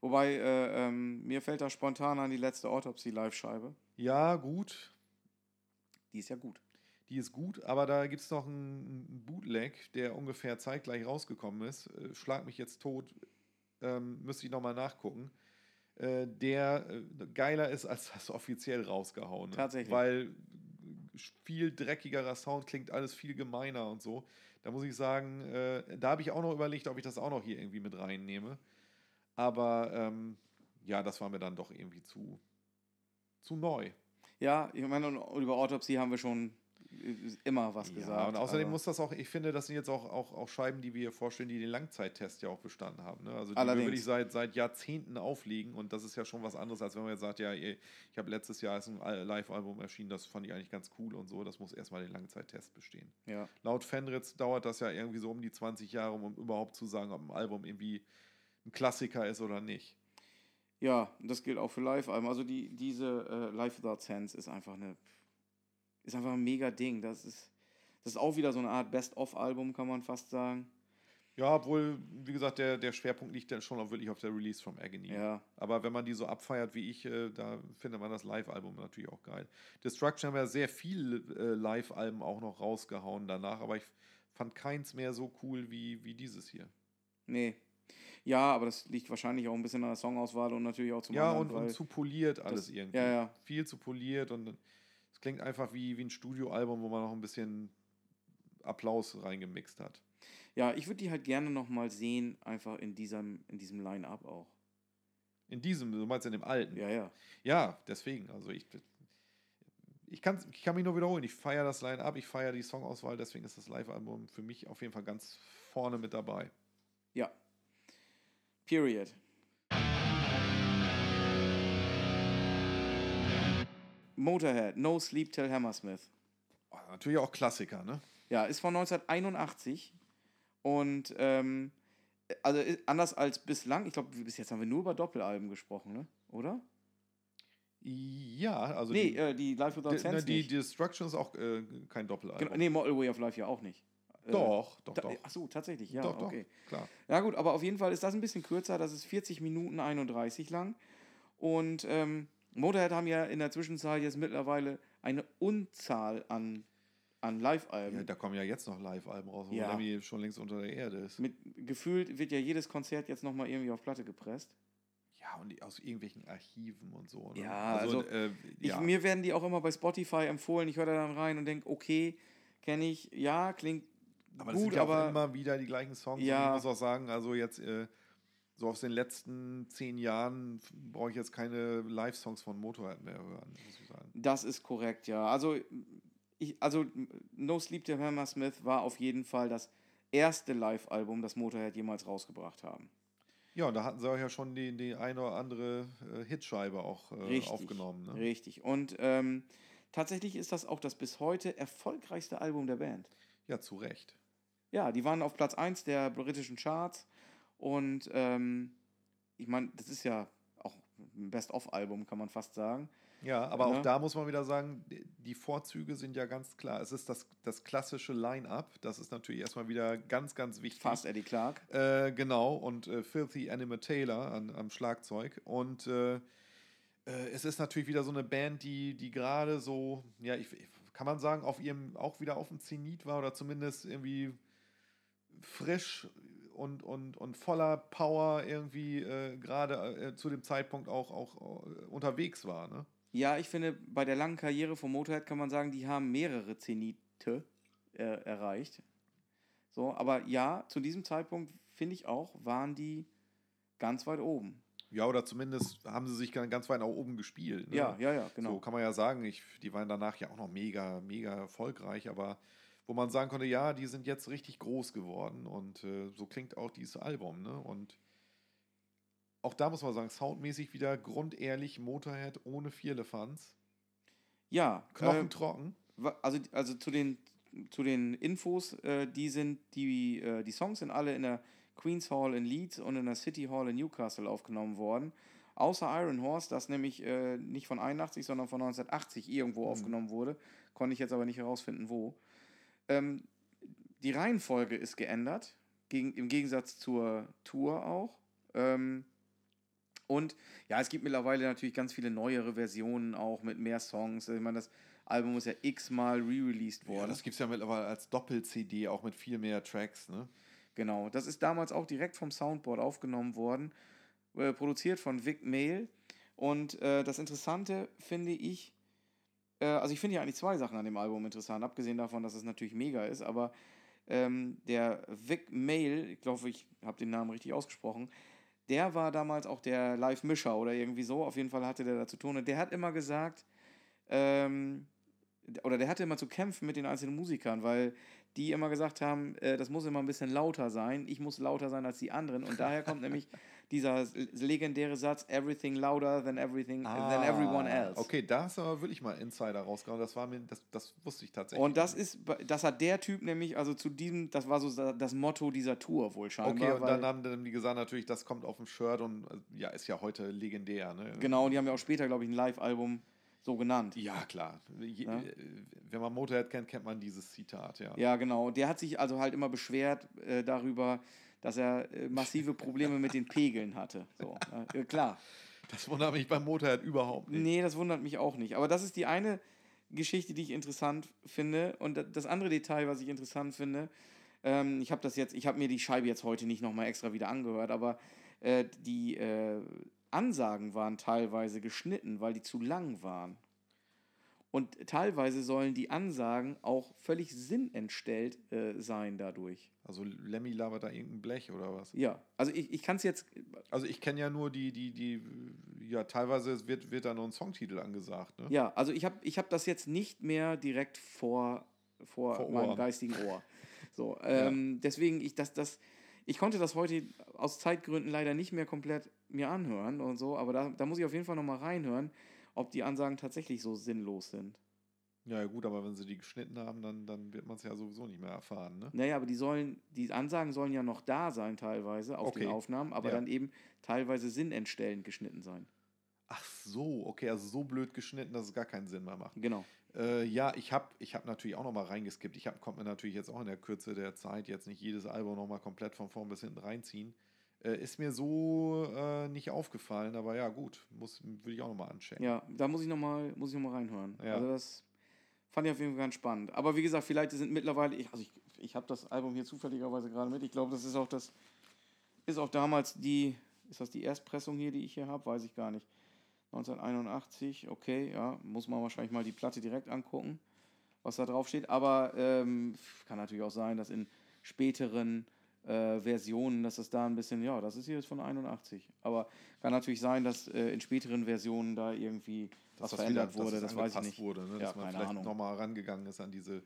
Wobei, äh, ähm, mir fällt da spontan an die letzte Autopsy-Live-Scheibe. Ja, gut. Die ist ja gut. Die ist gut, aber da gibt es noch einen Bootleg, der ungefähr zeitgleich rausgekommen ist. Äh, Schlag mich jetzt tot, ähm, müsste ich nochmal nachgucken. Äh, der äh, geiler ist als das offiziell rausgehauen. Tatsächlich. Weil viel dreckigerer Sound klingt alles viel gemeiner und so. Da muss ich sagen, äh, da habe ich auch noch überlegt, ob ich das auch noch hier irgendwie mit reinnehme. Aber ähm, ja, das war mir dann doch irgendwie zu, zu neu. Ja, ich meine, über Autopsy haben wir schon immer was gesagt. Ja, und außerdem aber- muss das auch, ich finde, das sind jetzt auch, auch, auch Scheiben, die wir hier vorstellen, die den Langzeittest ja auch bestanden haben. Ne? Also die Allerdings. wir wirklich seit, seit Jahrzehnten auflegen und das ist ja schon was anderes, als wenn man jetzt sagt, ja, ich habe letztes Jahr ist ein Al- Live-Album erschienen, das fand ich eigentlich ganz cool und so, das muss erstmal den Langzeittest bestehen. Ja. Laut Fenritz dauert das ja irgendwie so um die 20 Jahre, um überhaupt zu sagen, ob ein Album irgendwie ein Klassiker ist oder nicht. Ja, das gilt auch für Live-Alben. Also die, diese äh, Live Without Sense ist einfach eine ist einfach ein mega Ding. Das ist, das ist auch wieder so eine Art Best-of-Album, kann man fast sagen. Ja, obwohl, wie gesagt, der, der Schwerpunkt liegt dann schon auch wirklich auf der Release from Agony. Ja. Aber wenn man die so abfeiert wie ich, äh, da findet man das Live-Album natürlich auch geil. Destruction haben ja sehr viele äh, Live-Alben auch noch rausgehauen danach, aber ich fand keins mehr so cool wie, wie dieses hier. Nee. Ja, aber das liegt wahrscheinlich auch ein bisschen an der Songauswahl und natürlich auch zum ja, anderen, und, und zu poliert alles das- irgendwie. ja, ja. Viel zu poliert und es klingt einfach wie, wie ein Studioalbum, wo man noch ein bisschen Applaus reingemixt hat. Ja, ich würde die halt gerne nochmal sehen, einfach in diesem, in diesem Line-Up auch. In diesem, du meinst in dem alten. Ja, ja. Ja, deswegen. Also ich, ich, kann, ich kann mich nur wiederholen. Ich feiere das Line-Up, ich feiere die Songauswahl, deswegen ist das Live-Album für mich auf jeden Fall ganz vorne mit dabei. Ja. Period. Motorhead, No Sleep Till Hammersmith. Oh, natürlich auch Klassiker, ne? Ja, ist von 1981 und ähm, also i- anders als bislang, ich glaube, bis jetzt haben wir nur über Doppelalben gesprochen, ne? Oder? Ja, also Nee, die, äh, die Live Without die, Sense ne, die. Destruction ist auch äh, kein Doppelalbum. Genau, nee, Model Way of Life ja auch nicht. Äh, Doch, doch, da, doch. Ach so, tatsächlich, ja, doch, doch, okay. klar. Ja gut, aber auf jeden Fall ist das ein bisschen kürzer. Das ist 40 Minuten 31 lang. Und ähm, Motorhead haben ja in der Zwischenzeit jetzt mittlerweile eine Unzahl an, an Live-Alben. Ja, da kommen ja jetzt noch Live-Alben raus, wo Ja. Lemmy schon längst unter der Erde ist. Mit, gefühlt wird ja jedes Konzert jetzt nochmal irgendwie auf Platte gepresst. Ja, und aus irgendwelchen Archiven und so. Ne? Ja, also äh, Ich, ja. Mir werden die auch immer bei Spotify empfohlen. Ich höre da dann rein und denke, okay, kenne ich, ja, klingt aber das gut, sind ja aber immer wieder die gleichen Songs. Ja. Und ich muss auch sagen, also jetzt äh, so aus den letzten zehn Jahren brauche ich jetzt keine Live-Songs von Motorhead mehr hören, muss ich sagen. Das ist korrekt, ja. Also, ich, also No Sleep to Hammersmith war auf jeden Fall das erste Live-Album, das Motorhead jemals rausgebracht haben. Ja, und da hatten sie auch ja schon die, die eine oder andere äh, Hitscheibe auch äh, Richtig, aufgenommen. Ne? Richtig. Und ähm, tatsächlich ist das auch das bis heute erfolgreichste Album der Band. Ja, zu Recht. Ja, die waren auf Platz 1 der britischen Charts. Und ähm, ich meine, das ist ja auch ein Best-of-Album, kann man fast sagen. Ja, aber Ne? auch da muss man wieder sagen, die- Vorzüge sind ja ganz klar. Es ist das, das klassische Line-Up. Das ist natürlich erstmal wieder ganz, ganz wichtig. Fast Eddie Clark. Äh, genau, und äh, Filthy Animal Taylor an, am Schlagzeug. Und äh, äh, es ist natürlich wieder so eine Band, die, die gerade so, ja, ich, kann man sagen, auf ihrem, auch wieder auf dem Zenit war oder zumindest irgendwie frisch und, und, und voller Power irgendwie äh, gerade äh, zu dem Zeitpunkt auch, auch äh, unterwegs war. Ne? Ja, ich finde, bei der langen Karriere von Motorhead kann man sagen, die haben mehrere Zenite äh, erreicht. So, aber ja, zu diesem Zeitpunkt finde ich auch, waren die ganz weit oben. Ja, oder zumindest haben sie sich ganz ganz weit nach oben gespielt. Ne? Ja, ja, ja, genau. So kann man ja sagen, ich, die waren danach ja auch noch mega, mega erfolgreich, aber wo man sagen konnte, ja, die sind jetzt richtig groß geworden und äh, so klingt auch dieses Album, ne? Und auch da muss man sagen, soundmäßig wieder grundehrlich Motorhead ohne Vierlefanz. ja, Knochen äh, also, also zu den, zu den Infos, äh, die sind, die, äh, die Songs sind alle in der Queen's Hall in Leeds und in der City Hall in Newcastle aufgenommen worden. Außer Iron Horse, das nämlich äh, nicht von 81, sondern von 1980 irgendwo Mhm. aufgenommen wurde. Konnte ich jetzt aber nicht herausfinden, wo. Ähm, die Reihenfolge ist geändert, gegen, im Gegensatz zur Tour auch. Ähm, und ja, es gibt mittlerweile natürlich ganz viele neuere Versionen auch mit mehr Songs. Ich meine, das Album ist ja x-mal re-released Ja, worden. das gibt es ja mittlerweile als Doppel-CD, auch mit viel mehr Tracks, ne? Genau, das ist damals auch direkt vom Soundboard aufgenommen worden, äh, produziert von Vic Mail. Und äh, das Interessante finde ich, äh, also ich finde ja eigentlich zwei Sachen an dem Album interessant, abgesehen davon, dass es natürlich mega ist, aber ähm, der Vic Mail, ich glaube, ich habe den Namen richtig ausgesprochen, der war damals auch der Live-Mischer oder irgendwie so, auf jeden Fall hatte der da zu tun. Und der hat immer gesagt, ähm, oder der hatte immer zu kämpfen mit den einzelnen Musikern, weil die immer gesagt haben, äh, das muss immer ein bisschen lauter sein, ich muss lauter sein als die anderen. Und daher kommt nämlich dieser legendäre Satz, everything louder than everything, than everyone else. Ah, Okay, da ist aber wirklich mal Insider rausgehauen. Das war mir, das, das wusste ich tatsächlich. Und das ist, das hat der Typ nämlich, also zu diesem, das war so das Motto dieser Tour wohl scheinbar. Okay, und dann haben die gesagt, natürlich, das kommt auf dem Shirt und äh, ja, ist ja heute legendär, ne? Genau, und die haben ja auch später, glaube ich, ein Live-Album so genannt. Ja, klar. Ja. äh, Wenn man Motorhead kennt, kennt man dieses Zitat, ja. Ja, genau. Der hat sich also halt immer beschwert äh, darüber, dass er äh, massive Probleme mit den Pegeln hatte. So, äh, klar. Das wundert mich beim Motorhead überhaupt nicht. Nee, das wundert mich auch nicht. Aber das ist die eine Geschichte, die ich interessant finde. Und da- das andere Detail, was ich interessant finde, ähm, ich habe das jetzt, ich habe mir die Scheibe jetzt heute nicht nochmal extra wieder angehört, aber äh, die äh, Ansagen waren teilweise geschnitten, weil die zu lang waren. Und teilweise sollen die Ansagen auch völlig sinnentstellt äh, sein dadurch. Also Lemmy labert da irgendein Blech oder was? Ja, also ich, ich kann es jetzt, Also ich kenne ja nur die, die, die, ja, teilweise wird, wird da noch ein Songtitel angesagt, ne? Ja, also ich habe ich hab das jetzt nicht mehr direkt vor, vor, Vor meinem geistigen Ohr. So, ähm, deswegen, ich, das, das, ich konnte das heute aus Zeitgründen leider nicht mehr komplett mir anhören und so, aber da, da muss ich auf jeden Fall nochmal reinhören, ob die Ansagen tatsächlich so sinnlos sind. Ja, gut, aber wenn sie die geschnitten haben, dann, dann wird man es ja sowieso nicht mehr erfahren, ne? Naja, aber die sollen, die Ansagen sollen ja noch da sein teilweise auf den Okay. Aufnahmen, aber Ja. dann eben teilweise sinnentstellend geschnitten sein. Ach so, okay, also so blöd geschnitten, dass es gar keinen Sinn mehr macht. Genau. Äh, ja, ich habe ich hab natürlich auch nochmal reingeskippt. Ich hab, konnte mir natürlich jetzt auch in der Kürze der Zeit jetzt nicht jedes Album nochmal komplett von vorn bis hinten reinziehen. Äh, ist mir so äh, nicht aufgefallen, aber ja, gut, muss, würde ich auch nochmal anchecken. Ja, da muss ich nochmal noch, mal, reinhören. Ja. Also das fand ich auf jeden Fall ganz spannend. Aber wie gesagt, vielleicht sind mittlerweile, ich, also ich, ich habe das Album hier zufälligerweise gerade mit. Ich glaube, das ist auch das, ist auch damals die, ist das die Erstpressung hier, die ich hier habe? Weiß ich gar nicht. 1981, okay, ja, muss man wahrscheinlich mal die Platte direkt angucken, was da drauf steht. Aber ähm, kann natürlich auch sein, dass in späteren äh, Versionen, dass es da ein bisschen, ja, das ist hier von 81. Aber kann natürlich sein, dass äh, in späteren Versionen da irgendwie was verändert wieder, wurde, das weiß ich nicht. Wurde, ne? ja, dass man vielleicht nochmal rangegangen ist an diese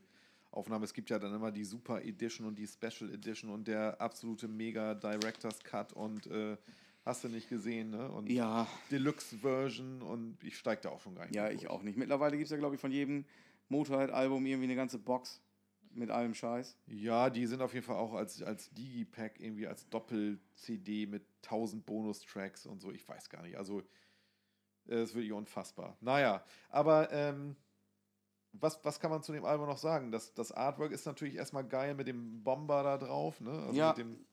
Aufnahme. Es gibt ja dann immer die Super Edition und die Special Edition und der absolute Mega Director's Cut und äh, Hast du nicht gesehen, ne? Und ja. Deluxe-Version und ich steige da auch schon rein. Ja, ich auch nicht. Mittlerweile gibt es ja, glaube ich, von jedem Motorhead-Album irgendwie eine ganze Box mit allem Scheiß. Ja, die sind auf jeden Fall auch als, als Digipack irgendwie als Doppel-CD mit 1000 Bonustracks und so. Ich weiß gar nicht. Also, es ist wirklich unfassbar. Naja, aber ähm, was, was kann man zu dem Album noch sagen? Das, das Artwork ist natürlich erstmal geil mit dem Bomber da drauf, ne? Also ja. mit dem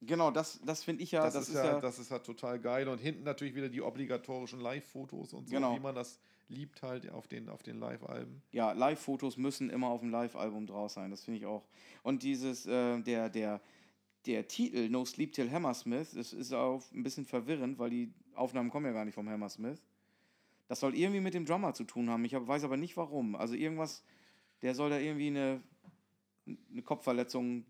Genau, das, das finde ich ja. Das, das ist, ja, ja, das ist ja total geil. Und hinten natürlich wieder die obligatorischen Live-Fotos und so, genau. wie man das liebt halt auf den, auf den Live-Alben. Ja, Live-Fotos müssen immer auf dem Live-Album draus sein, das finde ich auch. Und dieses, äh, der, der, der Titel No Sleep Till Hammersmith, das ist auch ein bisschen verwirrend, weil die Aufnahmen kommen ja gar nicht vom Hammersmith. Das soll irgendwie mit dem Drummer zu tun haben. Ich weiß aber nicht warum. Also irgendwas, der soll da irgendwie eine, eine Kopfverletzung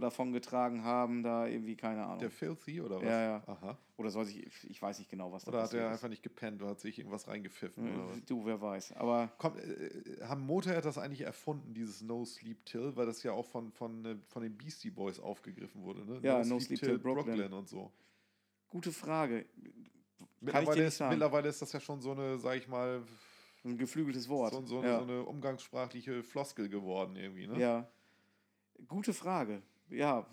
davon getragen haben, da irgendwie, keine Ahnung. Der Filthy oder was? Ja, ja. Aha. Oder soll ich, ich weiß nicht genau, was da Oder hat er einfach nicht gepennt oder hat sich irgendwas reingepfiffen äh, oder was? Du, wer weiß. Aber. Komm, äh, haben Motorhead das eigentlich erfunden, dieses No Sleep Till, weil das ja auch von, von, äh, von den Beastie Boys aufgegriffen wurde, ne? Ja, No, no Sleep, Till, Brooklyn. Brooklyn. und so. Gute Frage. Mittlerweile ist, mittlerweile ist das ja schon so eine, sag ich mal, ein geflügeltes Wort. So, so, ja. so eine umgangssprachliche Floskel geworden irgendwie, ne? Ja. Gute Frage. Ja,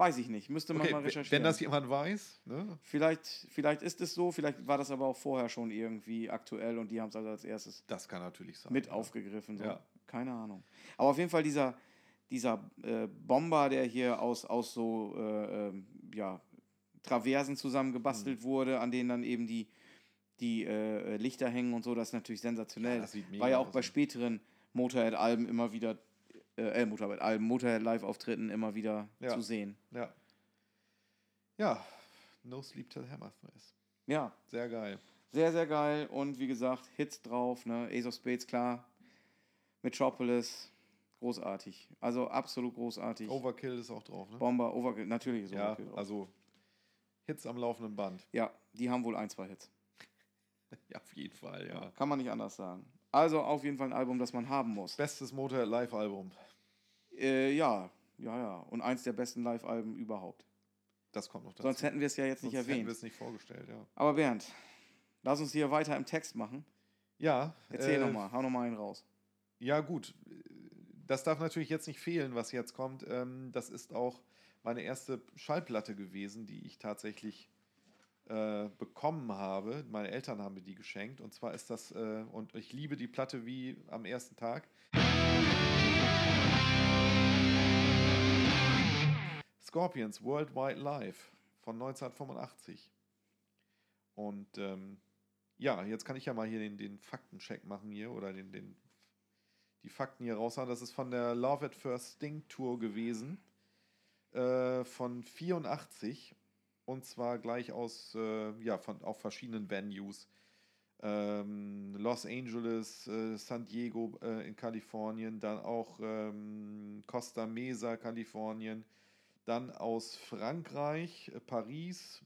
weiß ich nicht. Müsste man okay, mal recherchieren. Wenn das jemand weiß, ne? Vielleicht, vielleicht ist es so, vielleicht war das aber auch vorher schon irgendwie aktuell und die haben es also als erstes das kann natürlich sein, mit ja. aufgegriffen. So. Ja. Keine Ahnung. Aber auf jeden Fall dieser, dieser äh, Bomber, der hier aus, aus so äh, äh, ja, Traversen zusammengebastelt mhm. wurde, an denen dann eben die, die äh, Lichter hängen und so, das ist natürlich sensationell. Ja, das war ja auch bei späteren Motorhead-Alben immer wieder äh, äh Motorhead, Alben, Motorhead Live-Auftritten immer wieder ja. zu sehen. Ja. Ja, No Sleep Till Hammersmith. Ja. Sehr geil. Sehr, sehr geil. Und wie gesagt, Hits drauf, ne? Ace of Spades, klar. Metropolis, großartig. Also absolut großartig. Overkill ist auch drauf, ne? Bomber, Overkill, natürlich ist Overkill ja, drauf. Also Hits am laufenden Band. Ja, die haben wohl ein, zwei Hits. ja, auf jeden Fall, ja. Kann man nicht anders sagen. Also auf jeden Fall ein Album, das man haben muss. Bestes Motorhead Live-Album. Äh, ja, ja, ja. Und eins der besten Live-Alben überhaupt. Das kommt noch dazu. Sonst hätten wir es ja jetzt Sonst nicht erwähnt. Hätten wir es nicht vorgestellt, ja. Aber Bernd, lass uns hier weiter im Text machen. Ja. Erzähl äh, nochmal, hau nochmal einen raus. Ja, gut. Das darf natürlich jetzt nicht fehlen, was jetzt kommt. Ähm, das ist auch meine erste Schallplatte gewesen, die ich tatsächlich äh, bekommen habe. Meine Eltern haben mir die geschenkt. Und zwar ist das, äh, und ich liebe die Platte wie am ersten Tag. Scorpions Worldwide Live von 1985. Und ähm, ja, jetzt kann ich ja mal hier den, den Faktencheck machen hier oder den, den, die Fakten hier raushauen. Das ist von der Love at First Sting Tour gewesen. Äh, von 84 und zwar gleich aus, äh, ja, von, auf verschiedenen Venues. Ähm, Los Angeles, äh, San Diego äh, in Kalifornien, dann auch ähm, Costa Mesa, Kalifornien, dann aus Frankreich, äh, Paris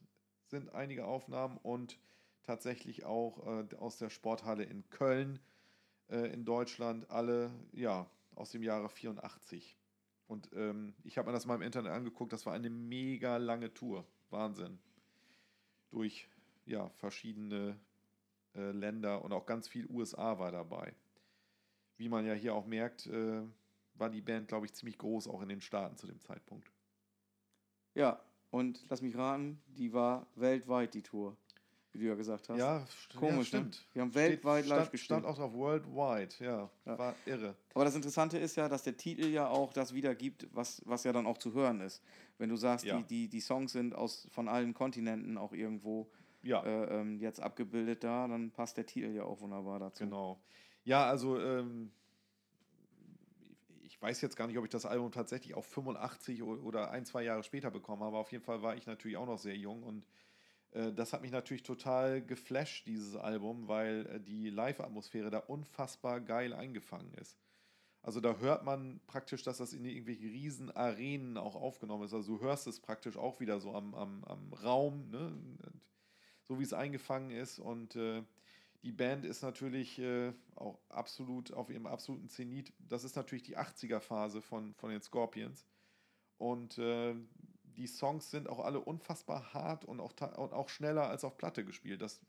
sind einige Aufnahmen und tatsächlich auch äh, aus der Sporthalle in Köln äh, in Deutschland, alle ja aus dem Jahre 84. Und ähm, ich habe mir das mal im Internet angeguckt, das war eine mega lange Tour. Wahnsinn. Durch ja, verschiedene äh, Länder und auch ganz viel USA war dabei. Wie man ja hier auch merkt, äh, war die Band, glaube ich, ziemlich groß, auch in den Staaten zu dem Zeitpunkt. Ja, und lass mich raten, die war weltweit die Tour. wie du ja gesagt hast. Ja, st Komisch, ja, ne? stimmt. Wir haben weltweit live stand, gespielt. stand auch drauf worldwide, ja, Ja. War irre. Aber das Interessante ist ja, dass der Titel ja auch das wiedergibt, was, was ja dann auch zu hören ist. Wenn du sagst, Ja. die, die, die Songs sind aus, von allen Kontinenten auch irgendwo Ja, äh, ähm, jetzt abgebildet da, dann passt der Titel ja auch wunderbar dazu. genau. Ja, also ähm, weiß jetzt gar nicht, ob ich das Album tatsächlich auch 85 o- oder ein, zwei Jahre später bekommen habe. Auf jeden Fall war ich natürlich auch noch sehr jung und äh, das hat mich natürlich total geflasht, dieses Album, weil äh, die Live-Atmosphäre da unfassbar geil eingefangen ist. Also da hört man praktisch, dass das in irgendwelchen riesen Arenen auch aufgenommen ist. Also du hörst es praktisch auch wieder so am, am, am Raum, ne? so wie es eingefangen ist. Und äh, die Band ist natürlich äh, auch absolut auf ihrem absoluten Zenit. Das ist natürlich die 80er-Phase von, von den Scorpions. Und äh, die Songs sind auch alle unfassbar hart und auch, und auch schneller als auf Platte gespielt. Das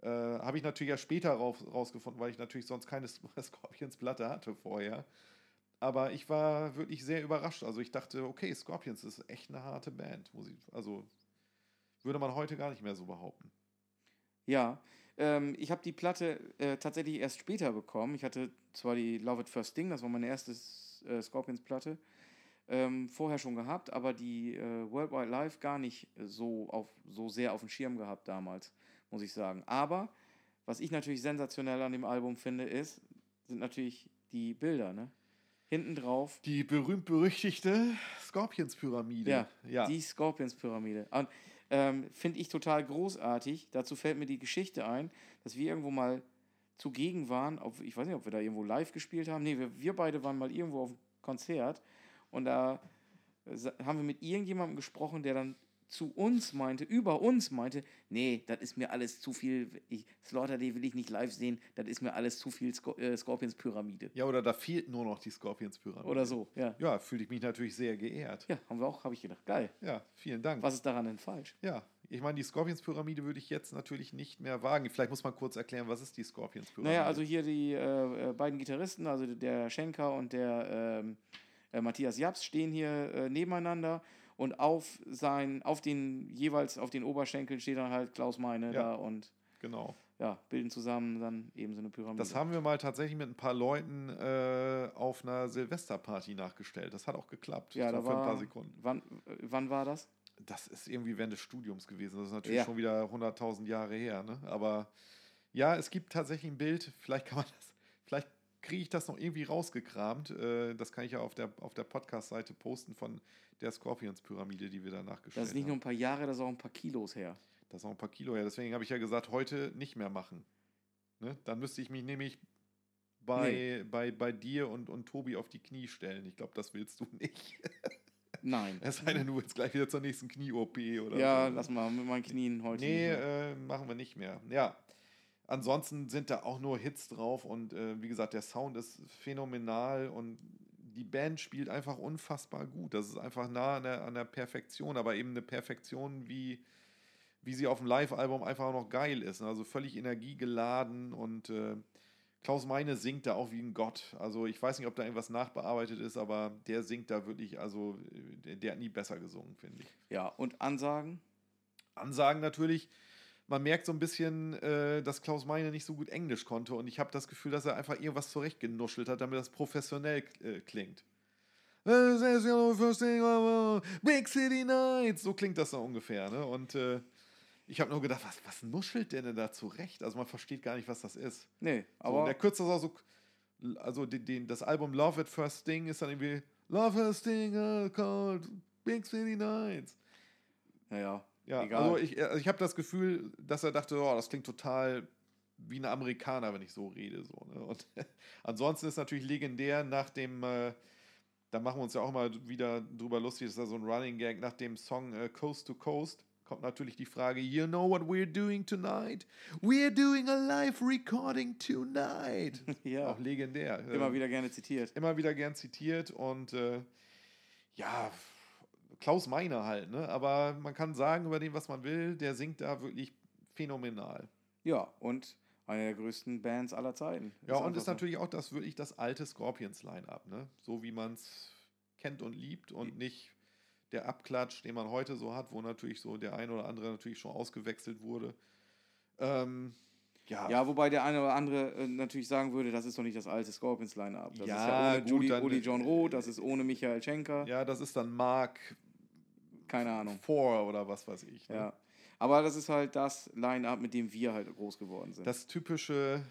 äh, habe ich natürlich erst später raus, rausgefunden, weil ich natürlich sonst keine Scorpions-Platte hatte vorher. Aber ich war wirklich sehr überrascht. Also ich dachte, okay, Scorpions ist echt eine harte Band. Also würde man heute gar nicht mehr so behaupten. Ja, ähm, ich habe die Platte äh, tatsächlich erst später bekommen. Ich hatte zwar die Love It First Ding, das war meine erste äh, Scorpions-Platte, ähm, vorher schon gehabt, aber die äh, Worldwide Live gar nicht so, auf, so sehr auf dem Schirm gehabt damals, muss ich sagen. Aber was ich natürlich sensationell an dem Album finde, ist, sind natürlich die Bilder, ne? Hinten drauf Die berühmt-berüchtigte Scorpions-Pyramide. Ja, ja. Die Scorpions-Pyramide. Und ähm, finde ich total großartig. Dazu fällt mir die Geschichte ein, dass wir irgendwo mal zugegen waren. Ob, ich weiß nicht, ob wir da irgendwo live gespielt haben. Nee, wir, wir beide waren mal irgendwo auf einem Konzert und da haben wir mit irgendjemandem gesprochen, der dann zu uns meinte, über uns meinte, nee, das ist mir alles zu viel, ich, Slaughter Day will ich nicht live sehen, das ist mir alles zu viel Sco äh, Scorpions-Pyramide. ja, oder da fehlt nur noch die Scorpions-Pyramide. Oder so, ja. Ja, fühle ich mich natürlich sehr geehrt. Ja, haben wir auch, habe ich gedacht. Geil. Ja, vielen Dank. Was ist daran denn falsch? Ja, ich meine, die Scorpions-Pyramide würde ich jetzt natürlich nicht mehr wagen. Vielleicht muss man kurz erklären, was ist die Scorpions-Pyramide? Naja, also hier die äh, äh, beiden Gitarristen, also der Schenker und der ähm, äh, Matthias Japs, stehen hier äh, nebeneinander und auf sein, auf den jeweils auf den Oberschenkeln steht dann halt Klaus Meine Ja. da und Genau. ja, bilden zusammen dann eben so eine Pyramide. Das haben wir mal tatsächlich mit ein paar Leuten äh, auf einer Silvesterparty nachgestellt. Das hat auch geklappt. ja, so da für ein war, paar Sekunden. Wann, wann war das? Das ist irgendwie während des Studiums gewesen. Das ist natürlich Ja. schon wieder 100.000 Jahre her. Ne? Aber ja, es gibt tatsächlich ein Bild. Vielleicht kann man das, kriege ich das noch irgendwie rausgekramt. Äh, das kann ich ja auf der, auf der Podcast-Seite posten von der Scorpions-Pyramide, die wir da nachgestellt Das ist nicht nur haben. ein paar Jahre, das ist auch ein paar Kilos her. Das ist auch ein paar Kilo her. Deswegen habe ich ja gesagt, heute nicht mehr machen. Ne? Dann müsste ich mich nämlich bei, bei, bei dir und, und Tobi auf die Knie stellen. Ich glaube, das willst du nicht. Nein. Es sei denn, du willst gleich wieder zur nächsten Knie-OP oder ja, so. lass mal mit meinen Knien heute. Nee, äh, machen wir nicht mehr. Ja. Ansonsten sind da auch nur Hits drauf und äh, wie gesagt, der Sound ist phänomenal und die Band spielt einfach unfassbar gut. Das ist einfach nah an der, an der Perfektion, aber eben eine Perfektion, wie, wie sie auf dem Live-Album einfach auch noch geil ist. ne? Also völlig energiegeladen und äh, Klaus Meine singt da auch wie ein Gott. Also ich weiß nicht, ob da irgendwas nachbearbeitet ist, aber der singt da wirklich, also äh, der, der hat nie besser gesungen, finde ich. ja, und Ansagen? Ansagen natürlich. Man merkt so ein bisschen, äh, dass Klaus Meine nicht so gut Englisch konnte und ich habe das Gefühl, dass er einfach irgendwas zurechtgenuschelt hat, damit das professionell äh, klingt. Big City Nights, so klingt das so ungefähr. Ne? Und äh, ich habe nur gedacht, was, was nuschelt der denn da zurecht? Also man versteht gar nicht, was das ist. Nee, So, aber. und der kürzt das auch so, also den, den, das Album Love at First Thing ist dann irgendwie Love First Thing uh, called Big City Nights. naja, Ja, egal. also ich, also ich habe das Gefühl, dass er dachte, oh, das klingt total wie ein Amerikaner, wenn ich so rede. So, ne? Und ansonsten ist natürlich legendär nach dem, äh, da machen wir uns ja auch immer wieder drüber lustig, ist ja so ein Running Gag, nach dem Song äh, Coast to Coast kommt natürlich die Frage, you know what we're doing tonight? We're doing a live recording tonight. ja, Auch legendär. immer Ähm, wieder gerne zitiert. immer wieder gern zitiert und äh, ja, Klaus Meine halt, ne? Aber man kann sagen über den, was man will, der singt da wirklich phänomenal. Ja, und eine der größten Bands aller Zeiten. Ja, und einfach ist so. natürlich auch das wirklich das alte Scorpions-Line-Up, ne? So wie man es kennt und liebt und nicht der Abklatsch, den man heute so hat, wo natürlich so der ein oder andere natürlich schon ausgewechselt wurde. Ähm, ja, Ja, wobei der eine oder andere äh, natürlich sagen würde, das ist doch nicht das alte Scorpions-Line-Up. Das ist Ja, ja ohne gut, Uli, Uli John Roth, das ist ohne Michael Schenker. ja, das ist dann Mark Keine Ahnung. 4 oder was weiß ich. Ne? Ja. Aber das ist halt das Line-Up, mit dem wir halt groß geworden sind. Das typische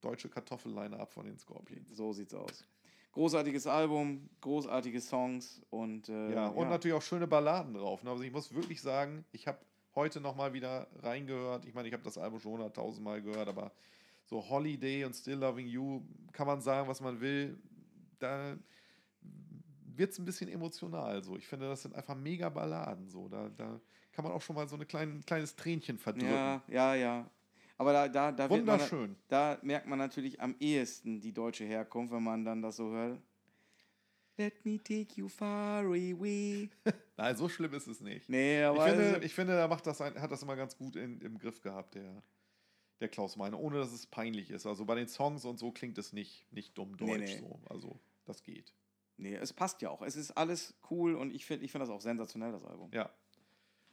deutsche Kartoffel-Line-Up von den Scorpions. so sieht's aus. Großartiges Album, großartige Songs und äh, Ja, und natürlich auch schöne Balladen drauf. Ne? Also ich muss wirklich sagen, ich habe heute nochmal wieder reingehört. Ich meine, ich habe das Album schon hunderttausendmal gehört, aber so Holiday und Still Loving You kann man sagen, was man will. Da wird es ein bisschen emotional. So. Ich finde, das sind einfach mega Balladen. So. Da, da kann man auch schon mal so ein klein, kleines Tränchen verdrücken. Ja, ja, ja. Aber da, da, da, wird man, Wunderschön. da merkt man natürlich am ehesten die deutsche Herkunft, wenn man dann das so hört. Let me take you far away. Nein, so schlimm ist es nicht. Nee, Ich aber finde, also- ich finde, er macht das, ein- hat das immer ganz gut in, im Griff gehabt, der, der Klaus Meine, ohne dass es peinlich ist. Also bei den Songs und so klingt es nicht, nicht dumm Nee, deutsch nee. so. Also das geht. nee, es passt ja auch. Es ist alles cool und ich finde ich find das auch sensationell, das Album. Ja.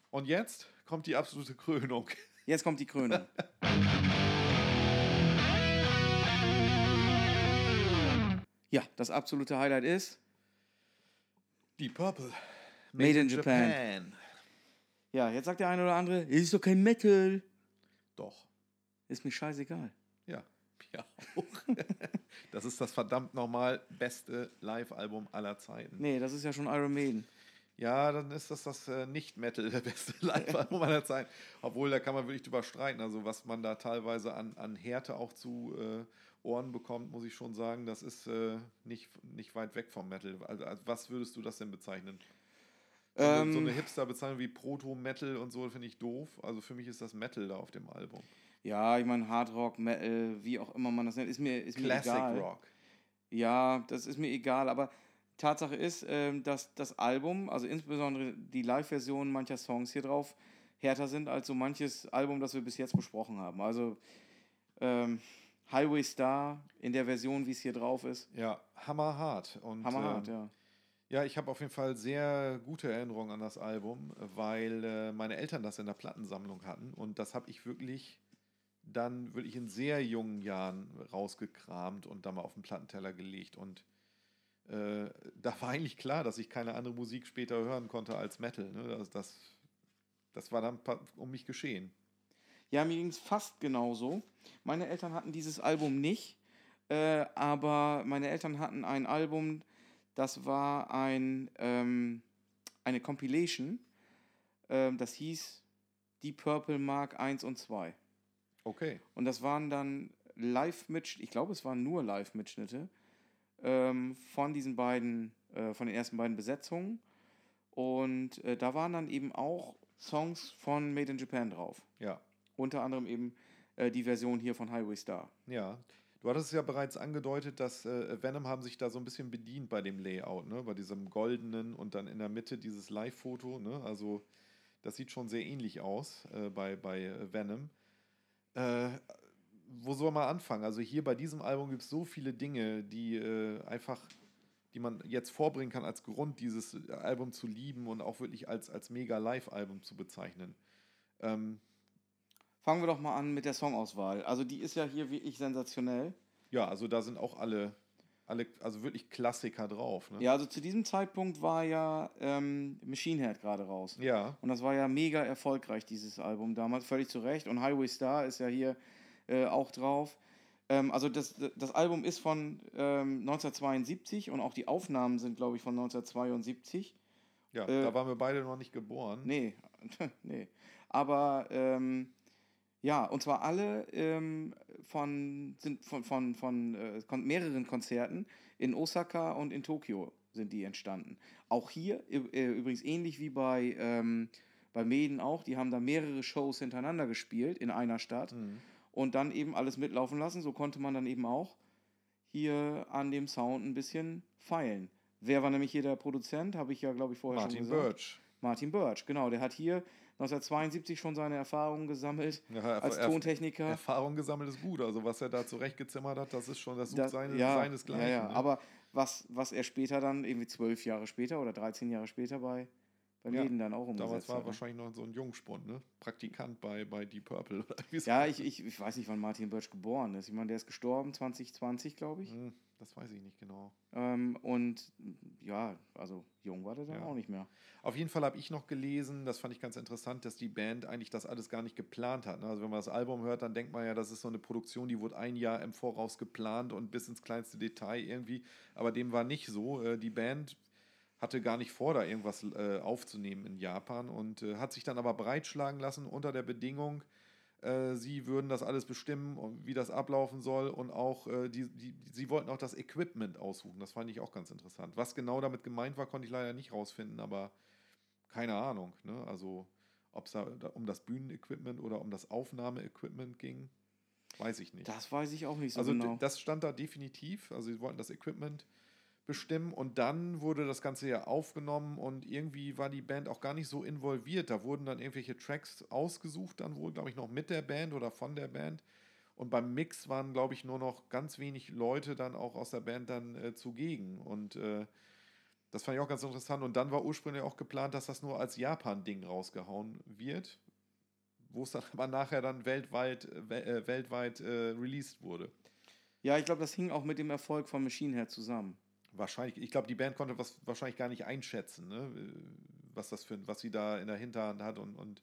Und jetzt kommt die absolute Krönung. Jetzt kommt die Krönung. ja, das absolute Highlight ist Die Purple. Made in Japan. Ja, jetzt sagt der eine oder andere, ist doch kein Metal. Doch. Ist mir scheißegal. Ja. Ja, auch. das ist das verdammt nochmal beste Live-Album aller Zeiten. Nee, das ist ja schon Iron Maiden. Ja, dann ist das das äh, Nicht-Metal, der beste Live-Album aller Zeiten. Obwohl, da kann man wirklich drüber streiten. Also, was man da teilweise an, an Härte auch zu äh, Ohren bekommt, muss ich schon sagen, das ist äh, nicht, nicht weit weg vom Metal. Also, als was würdest du das denn bezeichnen? So eine- Ähm, so eine Hipster-Bezeichnung wie Proto-Metal und so finde ich doof. Also, für mich ist das Metal da auf dem Album. Ja, ich meine, Hard Rock, Metal, wie auch immer man das nennt, ist mir, ist mir Classic egal. Rock. Ja, das ist mir egal, aber Tatsache ist, ähm, dass das Album, also insbesondere die Live-Version mancher Songs hier drauf, härter sind als so manches Album, das wir bis jetzt besprochen haben. Also ähm, Highway Star in der Version, wie es hier drauf ist, Ja, hammerhart. Und, hammerhart, ähm, ja. Ja, ich habe auf jeden Fall sehr gute Erinnerungen an das Album, weil äh, meine Eltern das in der Plattensammlung hatten und das habe ich wirklich dann wirklich in sehr jungen Jahren rausgekramt und da mal auf den Plattenteller gelegt und äh, da war eigentlich klar, dass ich keine andere Musik später hören konnte als Metal. Ne? Das, das, das war dann um mich geschehen. Ja, mir ging es fast genauso. Meine Eltern hatten dieses Album nicht, äh, aber meine Eltern hatten ein Album, das war ein, ähm, eine Compilation, ähm, das hieß Die Purple Mark 1 und 2. Okay. Und das waren dann Live-Mitschnitte, ich glaube, es waren nur Live-Mitschnitte ähm, von diesen beiden, äh, von den ersten beiden Besetzungen. Und äh, da waren dann eben auch Songs von Made in Japan drauf. Ja. Unter anderem eben äh, die Version hier von Highway Star. Ja, du hattest es ja bereits angedeutet, dass äh, Venom haben sich da so ein bisschen bedient bei dem Layout, ne? bei diesem goldenen und dann in der Mitte dieses Live-Foto. Ne? Also das sieht schon sehr ähnlich aus äh, bei, bei äh, Venom. Äh, wo soll man anfangen? Also hier bei diesem Album gibt es so viele Dinge, die äh, einfach, die man jetzt vorbringen kann als Grund, dieses Album zu lieben und auch wirklich als, als mega Live-Album zu bezeichnen. Ähm, Fangen wir doch mal an mit der Songauswahl. Also die ist ja hier wirklich sensationell. ja, also da sind auch alle, alle also wirklich Klassiker drauf. Ne? Ja, also zu diesem Zeitpunkt war ja ähm, Machine Head gerade raus. Ja, Und das war ja mega erfolgreich, dieses Album damals, völlig zu Recht. Und Highway Star ist ja hier äh, auch drauf. Ähm, also das, das Album ist von ähm, 1972 und auch die Aufnahmen sind, glaube ich, von 1972. ja Äh, da waren wir beide noch nicht geboren. Nee, nee. Aber ähm, ja, und zwar alle ähm, von, sind von, von, von äh, kon mehreren Konzerten in Osaka und in Tokio sind die entstanden. Auch hier, äh, übrigens ähnlich wie bei, ähm, bei Maiden auch, die haben da mehrere Shows hintereinander gespielt in einer Stadt Mhm. und dann eben alles mitlaufen lassen. So konnte man dann eben auch hier an dem Sound ein bisschen feilen. Wer war nämlich hier der Produzent? Habe ich ja, glaube ich, vorher Martin schon gesagt. Birch. Martin Birch, genau. Der hat hier 1972 schon seine Erfahrungen gesammelt Ja, Erf- als Tontechniker. Erfahrung gesammelt ist gut. Also was er da zurechtgezimmert hat, das ist schon, das Das- seine, ja, seinesgleichen. Ja, ja. ne? Aber was, was er später dann, irgendwie zwölf Jahre später oder 13 Jahre später bei bei Ja, dann auch umgesetzt Damals war hat, ne? wahrscheinlich noch so ein Jungspund, ne? Praktikant bei, bei Deep Purple. Ja, ich, ich, ich weiß nicht, wann Martin Birch geboren ist. Ich meine, der ist gestorben 2020, glaube ich. Hm, Das weiß ich nicht genau. Ähm, und ja, also jung war der dann Ja. auch nicht mehr. Auf jeden Fall habe ich noch gelesen, das fand ich ganz interessant, dass die Band eigentlich das alles gar nicht geplant hat. ne? Also wenn man das Album hört, dann denkt man ja, das ist so eine Produktion, die wurde ein Jahr im Voraus geplant und bis ins kleinste Detail irgendwie. Aber dem war nicht so. Äh, Die Band hatte gar nicht vor, da irgendwas äh, aufzunehmen in Japan und äh, hat sich dann aber breitschlagen lassen unter der Bedingung, äh, sie würden das alles bestimmen, und wie das ablaufen soll und auch, äh, die, die, sie wollten auch das Equipment aussuchen. Das fand ich auch ganz interessant. Was genau damit gemeint war, konnte ich leider nicht rausfinden, aber keine Ahnung. Ne? Also, ob es da um das Bühnenequipment oder um das Aufnahmeequipment ging, weiß ich nicht. Das weiß ich auch nicht so also, genau. das stand da definitiv. Also, sie wollten das Equipment bestimmen und dann wurde das Ganze ja aufgenommen und irgendwie war die Band auch gar nicht so involviert. Da wurden dann irgendwelche Tracks ausgesucht, dann wohl, glaube ich, noch mit der Band oder von der Band. Und beim Mix waren, glaube ich, nur noch ganz wenig Leute dann auch aus der Band dann äh, zugegen. Und äh, das fand ich auch ganz interessant. Und dann war ursprünglich auch geplant, dass das nur als Japan-Ding rausgehauen wird, wo es dann aber nachher dann weltweit, äh, äh, weltweit äh, released wurde. ja, ich glaube, das hing auch mit dem Erfolg von Machine Head zusammen. Wahrscheinlich, ich glaube, die Band konnte was wahrscheinlich gar nicht einschätzen, ne? was das für was sie da in der Hinterhand hat und, und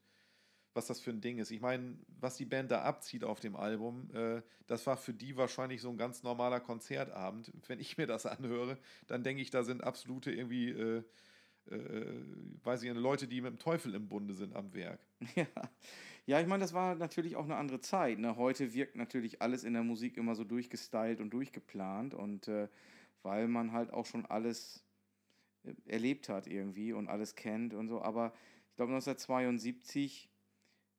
was das für ein Ding ist. Ich meine, was die Band da abzieht auf dem Album, äh, das war für die wahrscheinlich so ein ganz normaler Konzertabend. Wenn ich mir das anhöre, dann denke ich, da sind absolute irgendwie, äh, äh, weiß ich Leute, die mit dem Teufel im Bunde sind am Werk. Ja, ja ich meine, das war natürlich auch eine andere Zeit. Ne? Heute wirkt natürlich alles in der Musik immer so durchgestylt und durchgeplant und äh, weil man halt auch schon alles äh, erlebt hat irgendwie und alles kennt und so. Aber ich glaube, 1972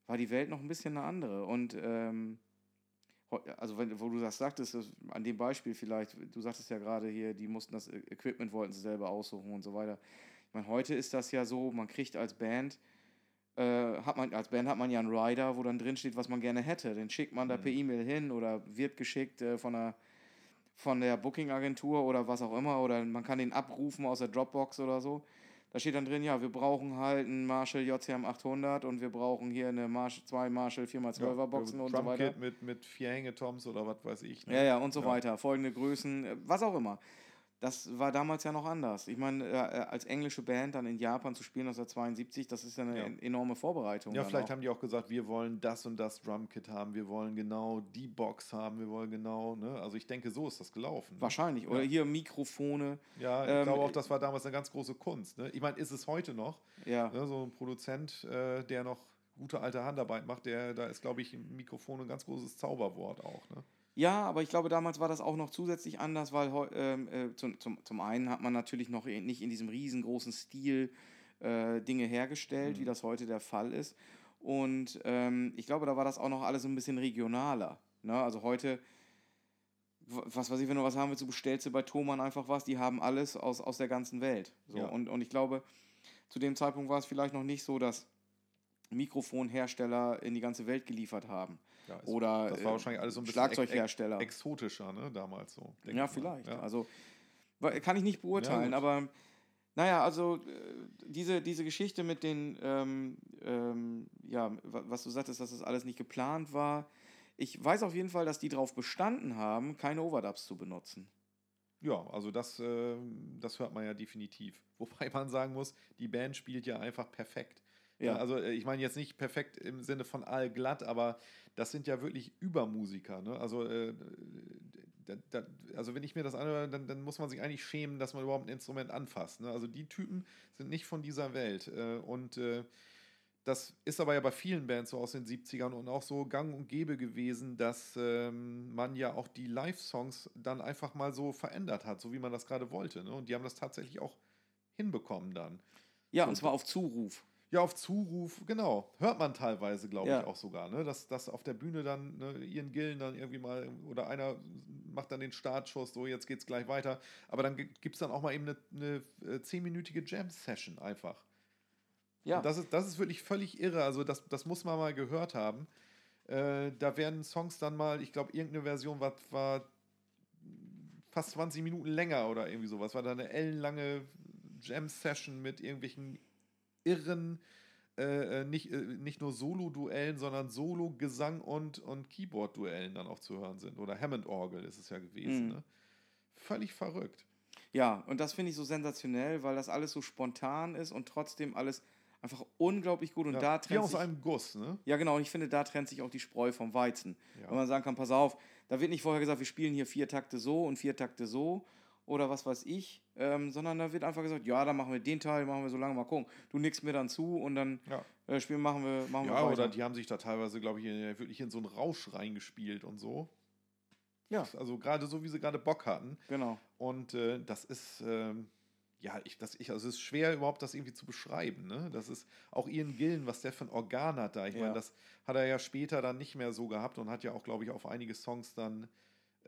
war die Welt noch ein bisschen eine andere und ähm, also wenn, wo du das sagtest, das, an dem Beispiel vielleicht, du sagtest ja gerade hier, die mussten das E- Equipment, wollten sie selber aussuchen und so weiter. Ich meine, heute ist das ja so, man kriegt als Band äh, hat man, als Band hat man ja einen Rider, wo dann drin steht, was man gerne hätte. Den schickt man da per E-Mail hin oder wird geschickt äh, von der, von der Booking-Agentur oder was auch immer. Oder man kann den abrufen aus der Dropbox oder so. Da steht dann drin, ja, wir brauchen halt einen Marshall JCM 800 und wir brauchen hier eine Marsh, zwei Marshall 4x12er Boxen und so weiter. Mit, mit vier Hängetoms oder was weiß ich. ne? Ja, ja, und so Ja. weiter. Folgende Größen, äh, was auch immer. Das war damals ja noch anders. Ich meine, äh, äh, als englische Band dann in Japan zu spielen 1972, das ist ja eine Ja. en- enorme Vorbereitung. Ja, vielleicht auch. haben die auch gesagt, wir wollen das und das Drumkit haben, wir wollen genau die Box haben, wir wollen genau, ne? Also ich denke, so ist das gelaufen. ne? Wahrscheinlich. Oder hier Mikrofone. Ja, ich Ähm, glaube auch, das war damals eine ganz große Kunst. Ne? Ich meine, ist es heute noch, Ja. ne? so ein Produzent, äh, der noch gute alte Handarbeit macht, der, da ist, glaube ich, ein Mikrofon ein ganz großes Zauberwort auch. Ne? Ja, aber ich glaube, damals war das auch noch zusätzlich anders, weil ähm, äh, zum, zum, zum einen hat man natürlich noch nicht in diesem riesengroßen Stil äh, Dinge hergestellt, Mhm. wie das heute der Fall ist. Und ähm, ich glaube, da war das auch noch alles so ein bisschen regionaler. Ne? Also heute, was weiß ich, wenn du was haben willst, du bestellst dir bei Thomann einfach was, die haben alles aus, aus der ganzen Welt. So. Ja. Und, und ich glaube, zu dem Zeitpunkt war es vielleicht noch nicht so, dass Mikrofonhersteller in die ganze Welt geliefert haben. Ja, Oder das war äh, wahrscheinlich alles so ein bisschen Schlagzeughersteller. Ex exotischer, ne? damals so. Ja, vielleicht. Ja. Also kann ich nicht beurteilen, gut. aber naja, also äh, diese, diese Geschichte mit den, ähm, ähm, ja, wa- was du sagtest, dass das alles nicht geplant war. Ich weiß auf jeden Fall, dass die darauf bestanden haben, keine Overdubs zu benutzen. Ja, also das, äh, das hört man ja definitiv. Wobei man sagen muss, die Band spielt ja einfach perfekt. Ja. Ja. also äh, ich meine jetzt nicht perfekt im Sinne von allglatt, aber das sind ja wirklich Übermusiker. Ne? Also, äh, da, da, also wenn ich mir das anhöre, dann, dann muss man sich eigentlich schämen, dass man überhaupt ein Instrument anfasst. Ne? Also die Typen sind nicht von dieser Welt. Äh, und äh, das ist aber ja bei vielen Bands so aus den 70ern und auch so gang und gäbe gewesen, dass ähm, man ja auch die Live-Songs dann einfach mal so verändert hat, so wie man das gerade wollte. Ne? Und die haben das tatsächlich auch hinbekommen dann. Ja, und zwar auf Zuruf. Ja, auf Zuruf, genau. Hört man teilweise, glaube Ja. ich, auch sogar, ne? Dass, dass auf der Bühne dann ne, Ian Gillen dann irgendwie mal oder einer macht dann den Startschuss, so jetzt geht's gleich weiter. Aber dann gibt es dann auch mal eben eine, eine äh, zehnminütige Jam-Session einfach. Ja, Und das ist, das ist wirklich völlig irre. Also, das, das muss man mal gehört haben. Äh, da werden Songs dann mal, ich glaube, irgendeine Version war, war fast 20 Minuten länger oder irgendwie sowas. War da eine ellenlange Jam-Session mit irgendwelchen irren, äh, äh, nicht, äh, nicht nur Solo-Duellen, sondern Solo-Gesang und, und Keyboard-Duellen dann auch zu hören sind. Oder Hammond-Orgel ist es ja gewesen. Mhm. Ne? Völlig verrückt. Ja, und das finde ich so sensationell, weil das alles so spontan ist und trotzdem alles einfach unglaublich gut. Und Ja, da wie trennt aus sich, einem Guss, ne? Ja, genau. Und ich finde, da trennt sich auch die Spreu vom Weizen. Ja. Wenn man sagen kann, pass auf, da wird nicht vorher gesagt, wir spielen hier vier Takte so und vier Takte so oder was weiß ich, ähm, sondern da wird einfach gesagt, ja, dann machen wir den Teil, machen wir so lange mal gucken. Du nickst mir dann zu und dann Ja. äh, spielen, machen wir, machen wir Ja, weiter. oder die haben sich da teilweise, glaube ich, in, wirklich in so einen Rausch reingespielt und so. Ja. Also gerade so, wie sie gerade Bock hatten. Genau. Und äh, das ist, ähm, ja, ich, das, ich, also es ist schwer überhaupt das irgendwie zu beschreiben. Ne? Das ist auch Ian Gillen, was der für ein Organ hat da. Ich Ja. meine, das hat er ja später dann nicht mehr so gehabt und hat ja auch, glaube ich, auf einige Songs dann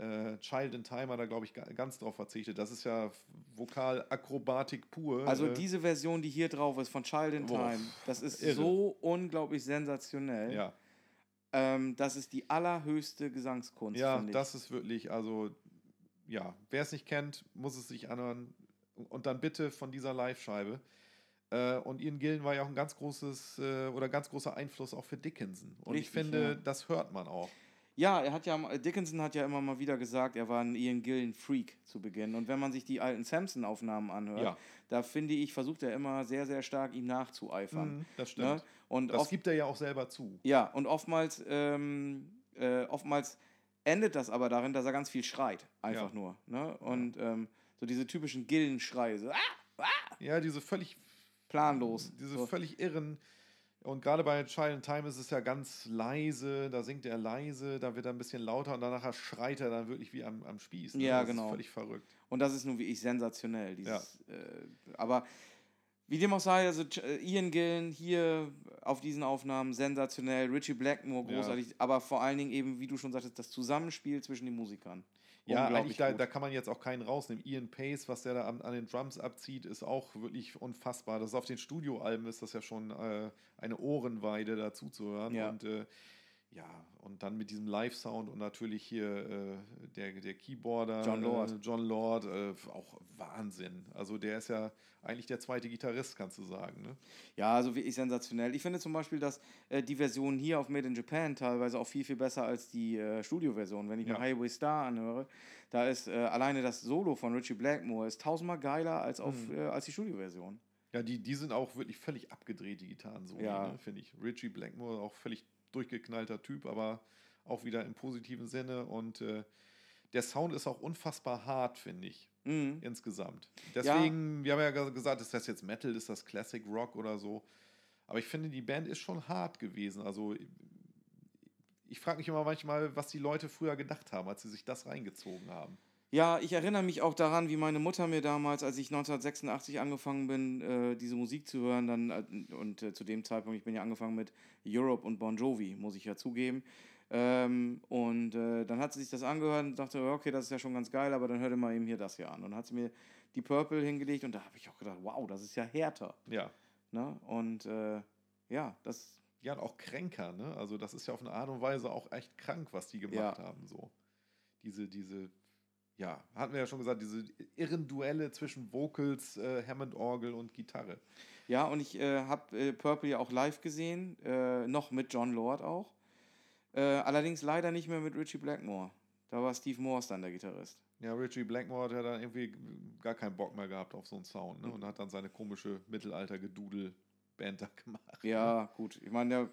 äh, Child in Time hat er, glaube ich, ga- ganz drauf verzichtet. Das ist ja Vokalakrobatik pur. Also äh, diese Version, die hier drauf ist, von Child in Time, das ist irre. so unglaublich sensationell. Ja, Ähm, das ist die allerhöchste Gesangskunst, ja ich. das ist wirklich, also, ja, wer es nicht kennt, muss es sich anhören. Und dann bitte von dieser Live-Scheibe. Äh, und Ian Gillen war ja auch ein ganz großes äh, oder ganz großer Einfluss auch für Dickinson. Und ich Richtig, finde, ja. das hört man auch. Ja, er hat ja, Dickinson hat ja immer mal wieder gesagt, er war ein Ian Gillen Freak zu Beginn. Und wenn man sich die alten Samson-Aufnahmen anhört, Ja. da finde ich, versucht er immer sehr, sehr stark ihm nachzueifern. Mhm, das stimmt. Ne? Und Das gibt er ja auch selber zu. ja, und oftmals, ähm, äh, oftmals endet das aber darin, dass er ganz viel schreit. Einfach Ja. nur. Ne? Und ähm, so diese typischen Gillen-Schreie, so, ah, Ja, diese völlig, planlos. diese so. völlig irren. Und gerade bei Child in Time ist es ja ganz leise, da singt er leise, da wird er ein bisschen lauter und danach schreit er dann wirklich wie am, am Spieß. ne? Ja, das genau. Ist völlig verrückt. Und das ist nun wirklich sensationell. Dieses, äh, aber wie dem auch sei, also äh, Ian Gillen hier auf diesen Aufnahmen sensationell, Richie Blackmore Ja. großartig, aber vor allen Dingen eben, wie du schon sagtest, das Zusammenspiel zwischen den Musikern. Ja, eigentlich, da, da kann man jetzt auch keinen rausnehmen. Ian Pace, was der da an, an den Drums abzieht, ist auch wirklich unfassbar. Das ist auf den Studioalben ist das ja schon äh, eine Ohrenweide dazu zu hören. Ja. Und äh, ja, und dann mit diesem Live-Sound und natürlich hier äh, der, der Keyboarder John Lord. Äh, John Lord, äh, auch Wahnsinn. Also der ist ja eigentlich der zweite Gitarrist, kannst du sagen. Ne? Ja, also wirklich sensationell. Ich finde zum Beispiel, dass äh, die Version hier auf Made in Japan teilweise auch viel, viel besser als die äh, Studioversion. Wenn ich Ja. mir Highway Star anhöre, da ist äh, alleine das Solo von Richie Blackmore ist tausendmal geiler als, auf, Mhm. äh, als die Studioversion. Ja, die, die sind auch wirklich völlig abgedreht, die Gitarren so, Ja. ne, finde ich. Richie Blackmore, auch völlig durchgeknallter Typ, aber auch wieder im positiven Sinne. Und äh, der Sound ist auch unfassbar hart, finde ich, Mhm. insgesamt. Deswegen, wir haben ja ge- gesagt, ist das jetzt Metal, ist das Classic Rock oder so. Aber ich finde, die Band ist schon hart gewesen. Also ich frage mich immer manchmal, was die Leute früher gedacht haben, als sie sich das reingezogen haben. Ja, ich erinnere mich auch daran, wie meine Mutter mir damals, als ich 1986 angefangen bin, äh, diese Musik zu hören, dann äh, und äh, zu dem Zeitpunkt, ich bin ja angefangen mit Europe und Bon Jovi, muss ich ja zugeben. Ähm, und äh, dann hat sie sich das angehört und dachte, okay, das ist ja schon ganz geil, aber dann hör dir mal eben hier das hier an. Und dann hat sie mir die Purple hingelegt und da habe ich auch gedacht, wow, das ist ja härter. Ja. Ne? Und äh, ja, das, Ja, und auch kränker, ne? Also das ist ja auf eine Art und Weise auch echt krank, was die gemacht Ja. haben, so. Diese, diese, ja, hatten wir ja schon gesagt, diese irren Duelle zwischen Vocals, äh, Hammond-Orgel und Gitarre. Ja, und ich äh, habe äh, Purple ja auch live gesehen, äh, noch mit John Lord auch. Äh, allerdings leider nicht mehr mit Richie Blackmore. Da war Steve Morse dann der Gitarrist. Ja, Richie Blackmore hat ja dann irgendwie gar keinen Bock mehr gehabt auf so einen Sound, ne? Und hat dann seine komische Mittelalter-Gedudel-Band da gemacht. Ja, gut. Ich meine, der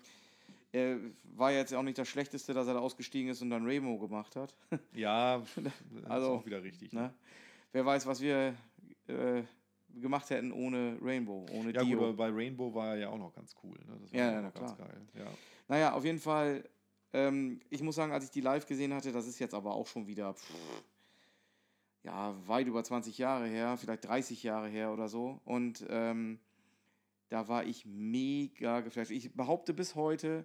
äh, war jetzt auch nicht das Schlechteste, dass er da ausgestiegen ist und dann Rainbow gemacht hat. Ja, Also, ist auch wieder richtig. Ne? ne? Wer weiß, was wir äh, gemacht hätten ohne Rainbow, ohne Ja, gut, Dio. aber bei Rainbow war er ja auch noch ganz cool. Ne? Das war Ja, ja, na ganz klar. geil. Ja. Naja, auf jeden Fall, ähm, ich muss sagen, als ich die live gesehen hatte, das ist jetzt aber auch schon wieder, pff, ja, weit über 20 Jahre her, vielleicht 30 Jahre her oder so. Und ähm, da war ich mega geflasht. Ich behaupte bis heute,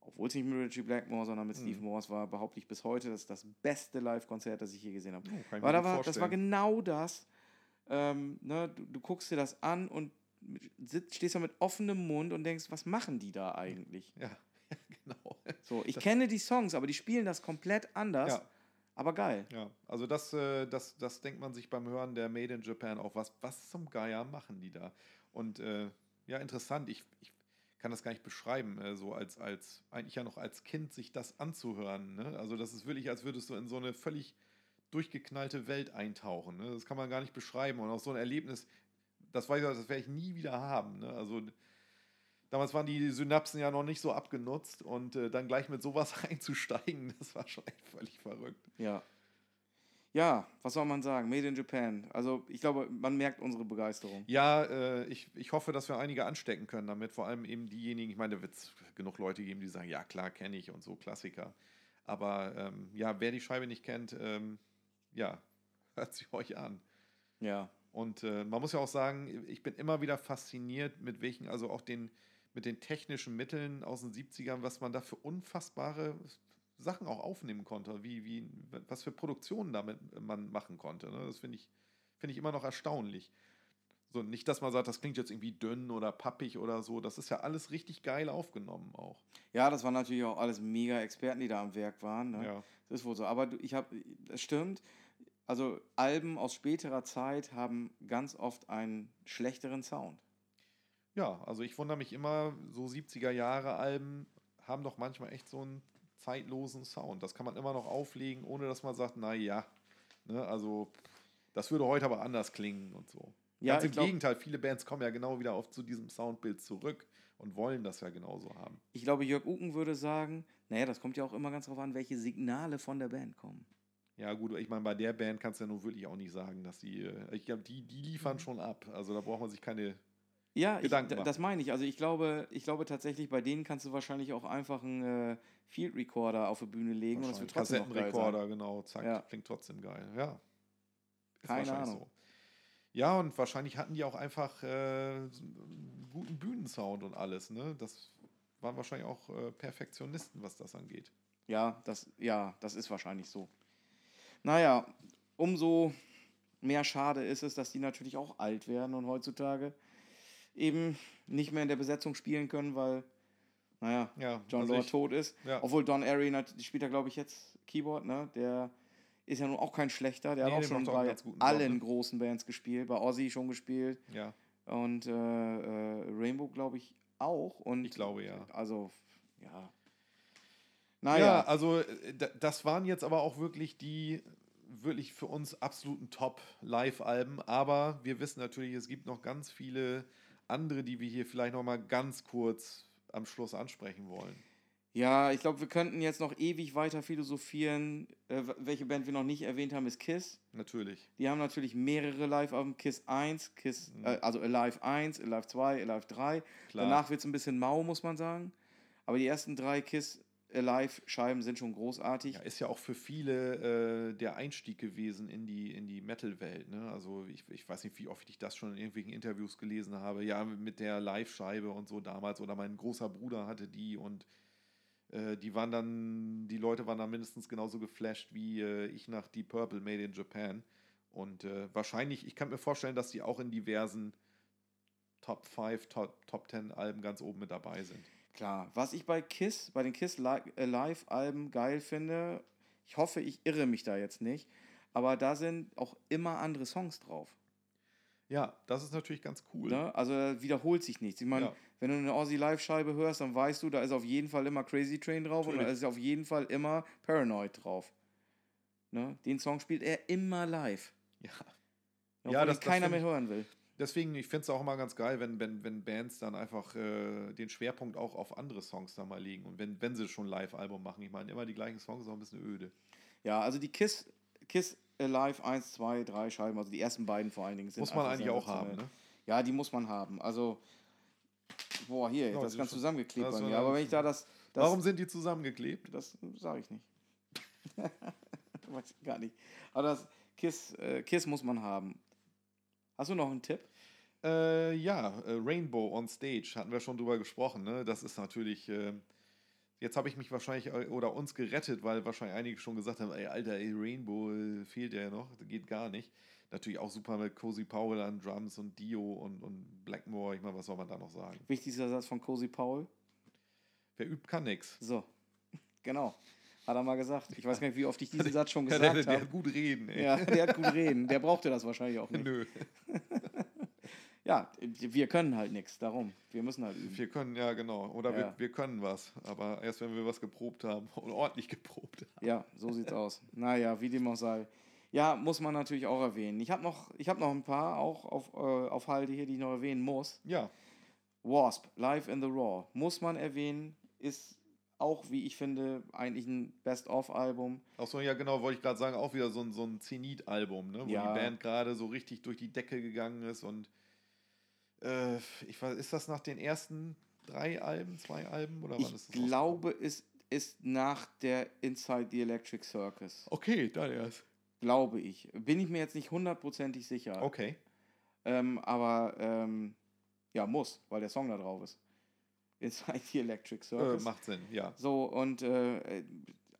obwohl es nicht mit Richie Blackmore, sondern mit Steve Mhm. Morse war, behaupte ich bis heute, das ist das beste Live-Konzert, das ich je gesehen habe. Oh, Weil da war, das war genau das. Ähm, ne, du, du guckst dir das an und sitzt, stehst da mit offenem Mund und denkst, was machen die da eigentlich? Ja, ja genau. So, ich kenne die Songs, aber die spielen das komplett anders. Ja. Aber geil. Ja, also das, äh, das, das denkt man sich beim Hören der Made in Japan auch. Was, was zum Geier machen die da? Und äh, ja, interessant. Ich, ich kann das gar nicht beschreiben, äh, so als, als, eigentlich ja noch als Kind sich das anzuhören. Ne? Also das ist wirklich, als würdest du in so eine völlig durchgeknallte Welt eintauchen. Ne? Das kann man gar nicht beschreiben. Und auch so ein Erlebnis, das weiß ich, das werde ich nie wieder haben. Ne? Also damals waren die Synapsen ja noch nicht so abgenutzt und äh, dann gleich mit sowas einzusteigen, das war schon echt völlig verrückt. Ja. Ja, was soll man sagen? Made in Japan. Also ich glaube, man merkt unsere Begeisterung. Ja, äh, ich, ich hoffe, dass wir einige anstecken können damit. Vor allem eben diejenigen, ich meine, da wird es genug Leute geben, die sagen, ja klar, kenne ich und so, Klassiker. Aber ähm, ja, wer die Scheibe nicht kennt, ähm, ja, hört sie euch an. Ja. Und äh, man muss ja auch sagen, ich bin immer wieder fasziniert, mit welchen, also auch den, mit den technischen Mitteln aus den 70ern, was man da für unfassbare Sachen auch aufnehmen konnte, wie, wie, was für Produktionen damit man machen konnte. Ne? Das finde ich, find ich immer noch erstaunlich. So, nicht, dass man sagt, das klingt jetzt irgendwie dünn oder pappig oder so. Das ist ja alles richtig geil aufgenommen auch. Ja, das waren natürlich auch alles mega Experten, die da am Werk waren. Ne? Ja. Das ist wohl so. Aber ich habe, das stimmt. Also Alben aus späterer Zeit haben ganz oft einen schlechteren Sound. Ja, also ich wundere mich immer, so 70er Jahre Alben haben doch manchmal echt so einen zeitlosen Sound. Das kann man immer noch auflegen, ohne dass man sagt, na ja, ne, also das würde heute aber anders klingen und so. Ja, Ganz im glaub- Gegenteil, viele Bands kommen ja genau wieder auf zu diesem Soundbild zurück und wollen das ja genauso haben. Ich glaube, Jörg Uken würde sagen, naja, das kommt ja auch immer ganz drauf an, welche Signale von der Band kommen. Ja, gut, ich meine, bei der Band kannst du ja nun wirklich auch nicht sagen, dass die, äh, ich glaube, die, die liefern schon ab. Also da braucht man sich keine. Ja, ich, das meine ich. Also ich glaube, ich glaube tatsächlich, bei denen kannst du wahrscheinlich auch einfach einen äh, Field Recorder auf die Bühne legen und das wird trotzdem. Kassettenrekorder, genau, zack, Ja. klingt trotzdem geil. Ja. Ist Keine wahrscheinlich Ahnung. So. Ja, und wahrscheinlich hatten die auch einfach äh, einen guten Bühnensound und alles, ne? Das waren wahrscheinlich auch äh, Perfektionisten, was das angeht. Ja, das, ja, das ist wahrscheinlich so. Naja, umso mehr schade ist es, dass die natürlich auch alt werden und heutzutage eben nicht mehr in der Besetzung spielen können, weil, naja, Ja, John also Lord ich- tot ist. Ja. Obwohl Don Airy spielt ja, glaube ich, jetzt Keyboard, ne? Der ist ja nun auch kein schlechter. Der Nee, hat auch schon auch bei ganz guten Job, allen ne? großen Bands gespielt, bei Ozzy schon gespielt Ja, und äh, äh, Rainbow, glaube ich, auch. Und ich glaube ja. Also, ja. Ja, Naja, also äh, da- das waren jetzt aber auch wirklich die wirklich für uns absoluten Top-Live-Alben, aber wir wissen natürlich, es gibt noch ganz viele andere, die wir hier vielleicht noch mal ganz kurz am Schluss ansprechen wollen. Ja, ich glaube, wir könnten jetzt noch ewig weiter philosophieren. Äh, welche Band wir noch nicht erwähnt haben, ist Kiss. Natürlich. Die haben natürlich mehrere Live-Alben. Kiss 1, Kiss, äh, also Alive 1, Alive 2, Alive 3. Klar. Danach wird es ein bisschen mau, muss man sagen. Aber die ersten drei Kiss Alive-Scheiben sind schon großartig. Ja, ist ja auch für viele äh, der Einstieg gewesen in die, in die Metal-Welt. Ne? Also ich, ich weiß nicht, wie oft ich das schon in irgendwelchen Interviews gelesen habe. Ja, mit der Live-Scheibe und so damals. Oder mein großer Bruder hatte die und äh, die waren dann, die Leute waren dann mindestens genauso geflasht wie äh, ich nach Deep Purple Made in Japan. Und äh, wahrscheinlich, ich kann mir vorstellen, dass die auch in diversen Top 5, Top, Top 10 Alben ganz oben mit dabei sind. Klar. Was ich bei Kiss, bei den Kiss Li- Alive-Alben geil finde, ich hoffe, ich irre mich da jetzt nicht, aber da sind auch immer andere Songs drauf. Ja, das ist natürlich ganz cool. Ne? Also da wiederholt sich nichts. Ich meine, Ja. wenn du eine Aussie Live-Scheibe hörst, dann weißt du, da ist auf jeden Fall immer Crazy Train drauf und da Natürlich. ist auf jeden Fall immer Paranoid drauf. Ne? Den Song spielt er immer live. Ja. Obwohl Ja, das- keiner find mehr hören will. Deswegen, ich finde es auch immer ganz geil, wenn, wenn, wenn Bands dann einfach äh, den Schwerpunkt auch auf andere Songs da mal legen. Und wenn, wenn sie schon Live-Album machen, ich meine, immer die gleichen Songs ist auch ein bisschen öde. Ja, also die Kiss, Kiss Alive 1, 2, 3 Scheiben, also die ersten beiden vor allen Dingen sind Muss man eigentlich auch haben, ne? Ja, die muss man haben. Also, boah, hier, Ja, das ist ganz zusammengeklebt bei mir. Aber wenn ich da das. das Warum sind die zusammengeklebt? Das sage ich nicht. Weiß ich gar nicht. Aber das Kiss, äh, Kiss muss man haben. Hast du noch einen Tipp? Äh, ja, äh, Rainbow on Stage, hatten wir schon drüber gesprochen. Ne? Das ist natürlich. Äh, jetzt habe ich mich wahrscheinlich äh, oder uns gerettet, weil wahrscheinlich einige schon gesagt haben: ey, Alter, ey, Rainbow äh, fehlt ja noch, geht gar nicht. Natürlich auch super mit Cozy Powell an Drums und Dio und, und Blackmore. Ich meine, was soll man da noch sagen? Wichtigster Satz von Cozy Paul. Wer übt, kann nix. So, genau. Hat er mal gesagt. Ich weiß gar nicht, wie oft ich diesen Satz schon gesagt der, der habe. hat gut reden, ey. Ja, der hat gut reden. Der brauchte das wahrscheinlich auch nicht. Nö. Ja, wir können halt nichts, darum. Wir müssen halt üben. Wir können, ja genau. Oder Ja. Wir, wir können was. Aber erst wenn wir was geprobt haben und ordentlich geprobt haben. Ja, so sieht's aus. Naja, wie dem auch sei. Ja, muss man natürlich auch erwähnen. Ich habe noch, ich hab noch ein paar auch auf, äh, auf Halde hier, die ich noch erwähnen muss. Ja, Wasp, Live in the Raw, muss man erwähnen, ist auch, wie ich finde, eigentlich ein Best-of-Album. Auch so, ja genau, wollte ich gerade sagen, auch wieder so ein, so ein Zenit-Album, ne? wo Ja. die Band gerade so richtig durch die Decke gegangen ist und äh, ich weiß, ist das nach den ersten drei Alben, zwei Alben oder wann Ich ist das? glaube, es ist nach der Inside the Electric Circus. Okay, dann erst. Glaube ich. Bin ich mir jetzt nicht hundertprozentig sicher. Okay. Ähm, aber ähm, ja, muss, weil der Song da drauf ist. Inside the Electric Äh, Circus. macht Sinn, ja. so, und äh,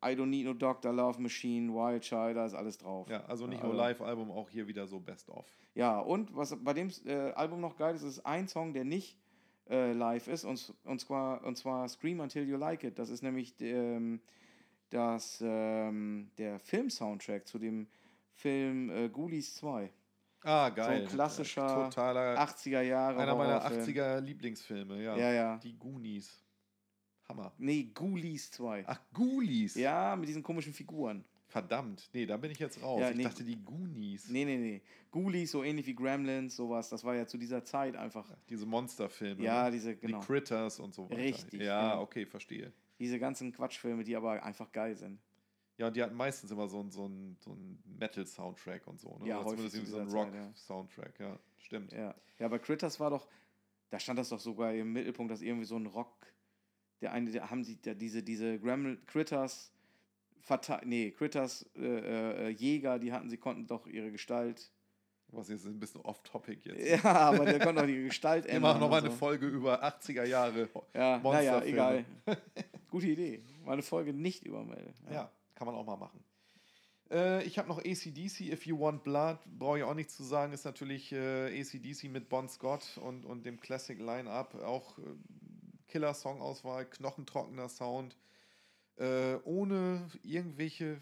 I Don't Need No Doctor, Love Machine, Wild Child, da ist alles drauf. Ja, also nicht Ja, nur also- Live-Album, auch hier wieder so Best-of. Ja, und was bei dem äh, Album noch geil ist, ist ein Song, der nicht äh, live ist, und, und, zwar, und zwar Scream Until You Like It. Das ist nämlich ähm, das, ähm, der Film-Soundtrack zu dem Film äh, Ghoulies 2. Ah, geil. So ein klassischer Äh, Totaler, 80er Jahre. einer meiner Horrorfilm. 80er Lieblingsfilme, ja. Ja, ja. Die Goonies. Hammer. Nee, Ghoulies 2. Ach, Ghoulies. Ja, mit diesen komischen Figuren. Verdammt. Nee, da bin ich jetzt raus. Ja, ich nee. dachte, die Goonies. Nee, nee, nee. Ghoulies, so ähnlich wie Gremlins, sowas. Das war ja zu dieser Zeit einfach. Diese Monsterfilme. Ja, ne? diese, genau. Die Critters und so weiter. Richtig, Ja, genau. okay, verstehe. Diese ganzen Quatschfilme, die aber einfach geil sind. Ja, und die hatten meistens immer so einen so so einen Metal-Soundtrack und so. Ne? Ja, Oder zumindest zu irgendwie so einen dieser Zeit, ja. Rock-Soundtrack, ja. Stimmt. Ja. ja, bei Critters war doch, da stand das doch sogar im Mittelpunkt, dass irgendwie so ein Rock, der eine, der haben sie, diese, diese Gremlin, Critters, Verte nee, Critters äh, äh, Jäger, die hatten, sie konnten doch ihre Gestalt, Was jetzt ein bisschen off-topic jetzt. ja, aber der konnte doch ihre Gestalt Wir ändern. machen nochmal und eine so. Folge über 80er Jahre. Ja, naja, egal. Gute Idee. Mal eine Folge nicht über Mel. Ja, kann man auch mal machen. Äh, ich habe noch ACDC, If You Want Blood, brauche ich auch nichts zu sagen, ist natürlich äh, ACDC mit Bon Scott und, und dem Classic Line-Up. Auch äh, Killer-Song-Auswahl, knochentrockener Sound, äh, ohne irgendwelche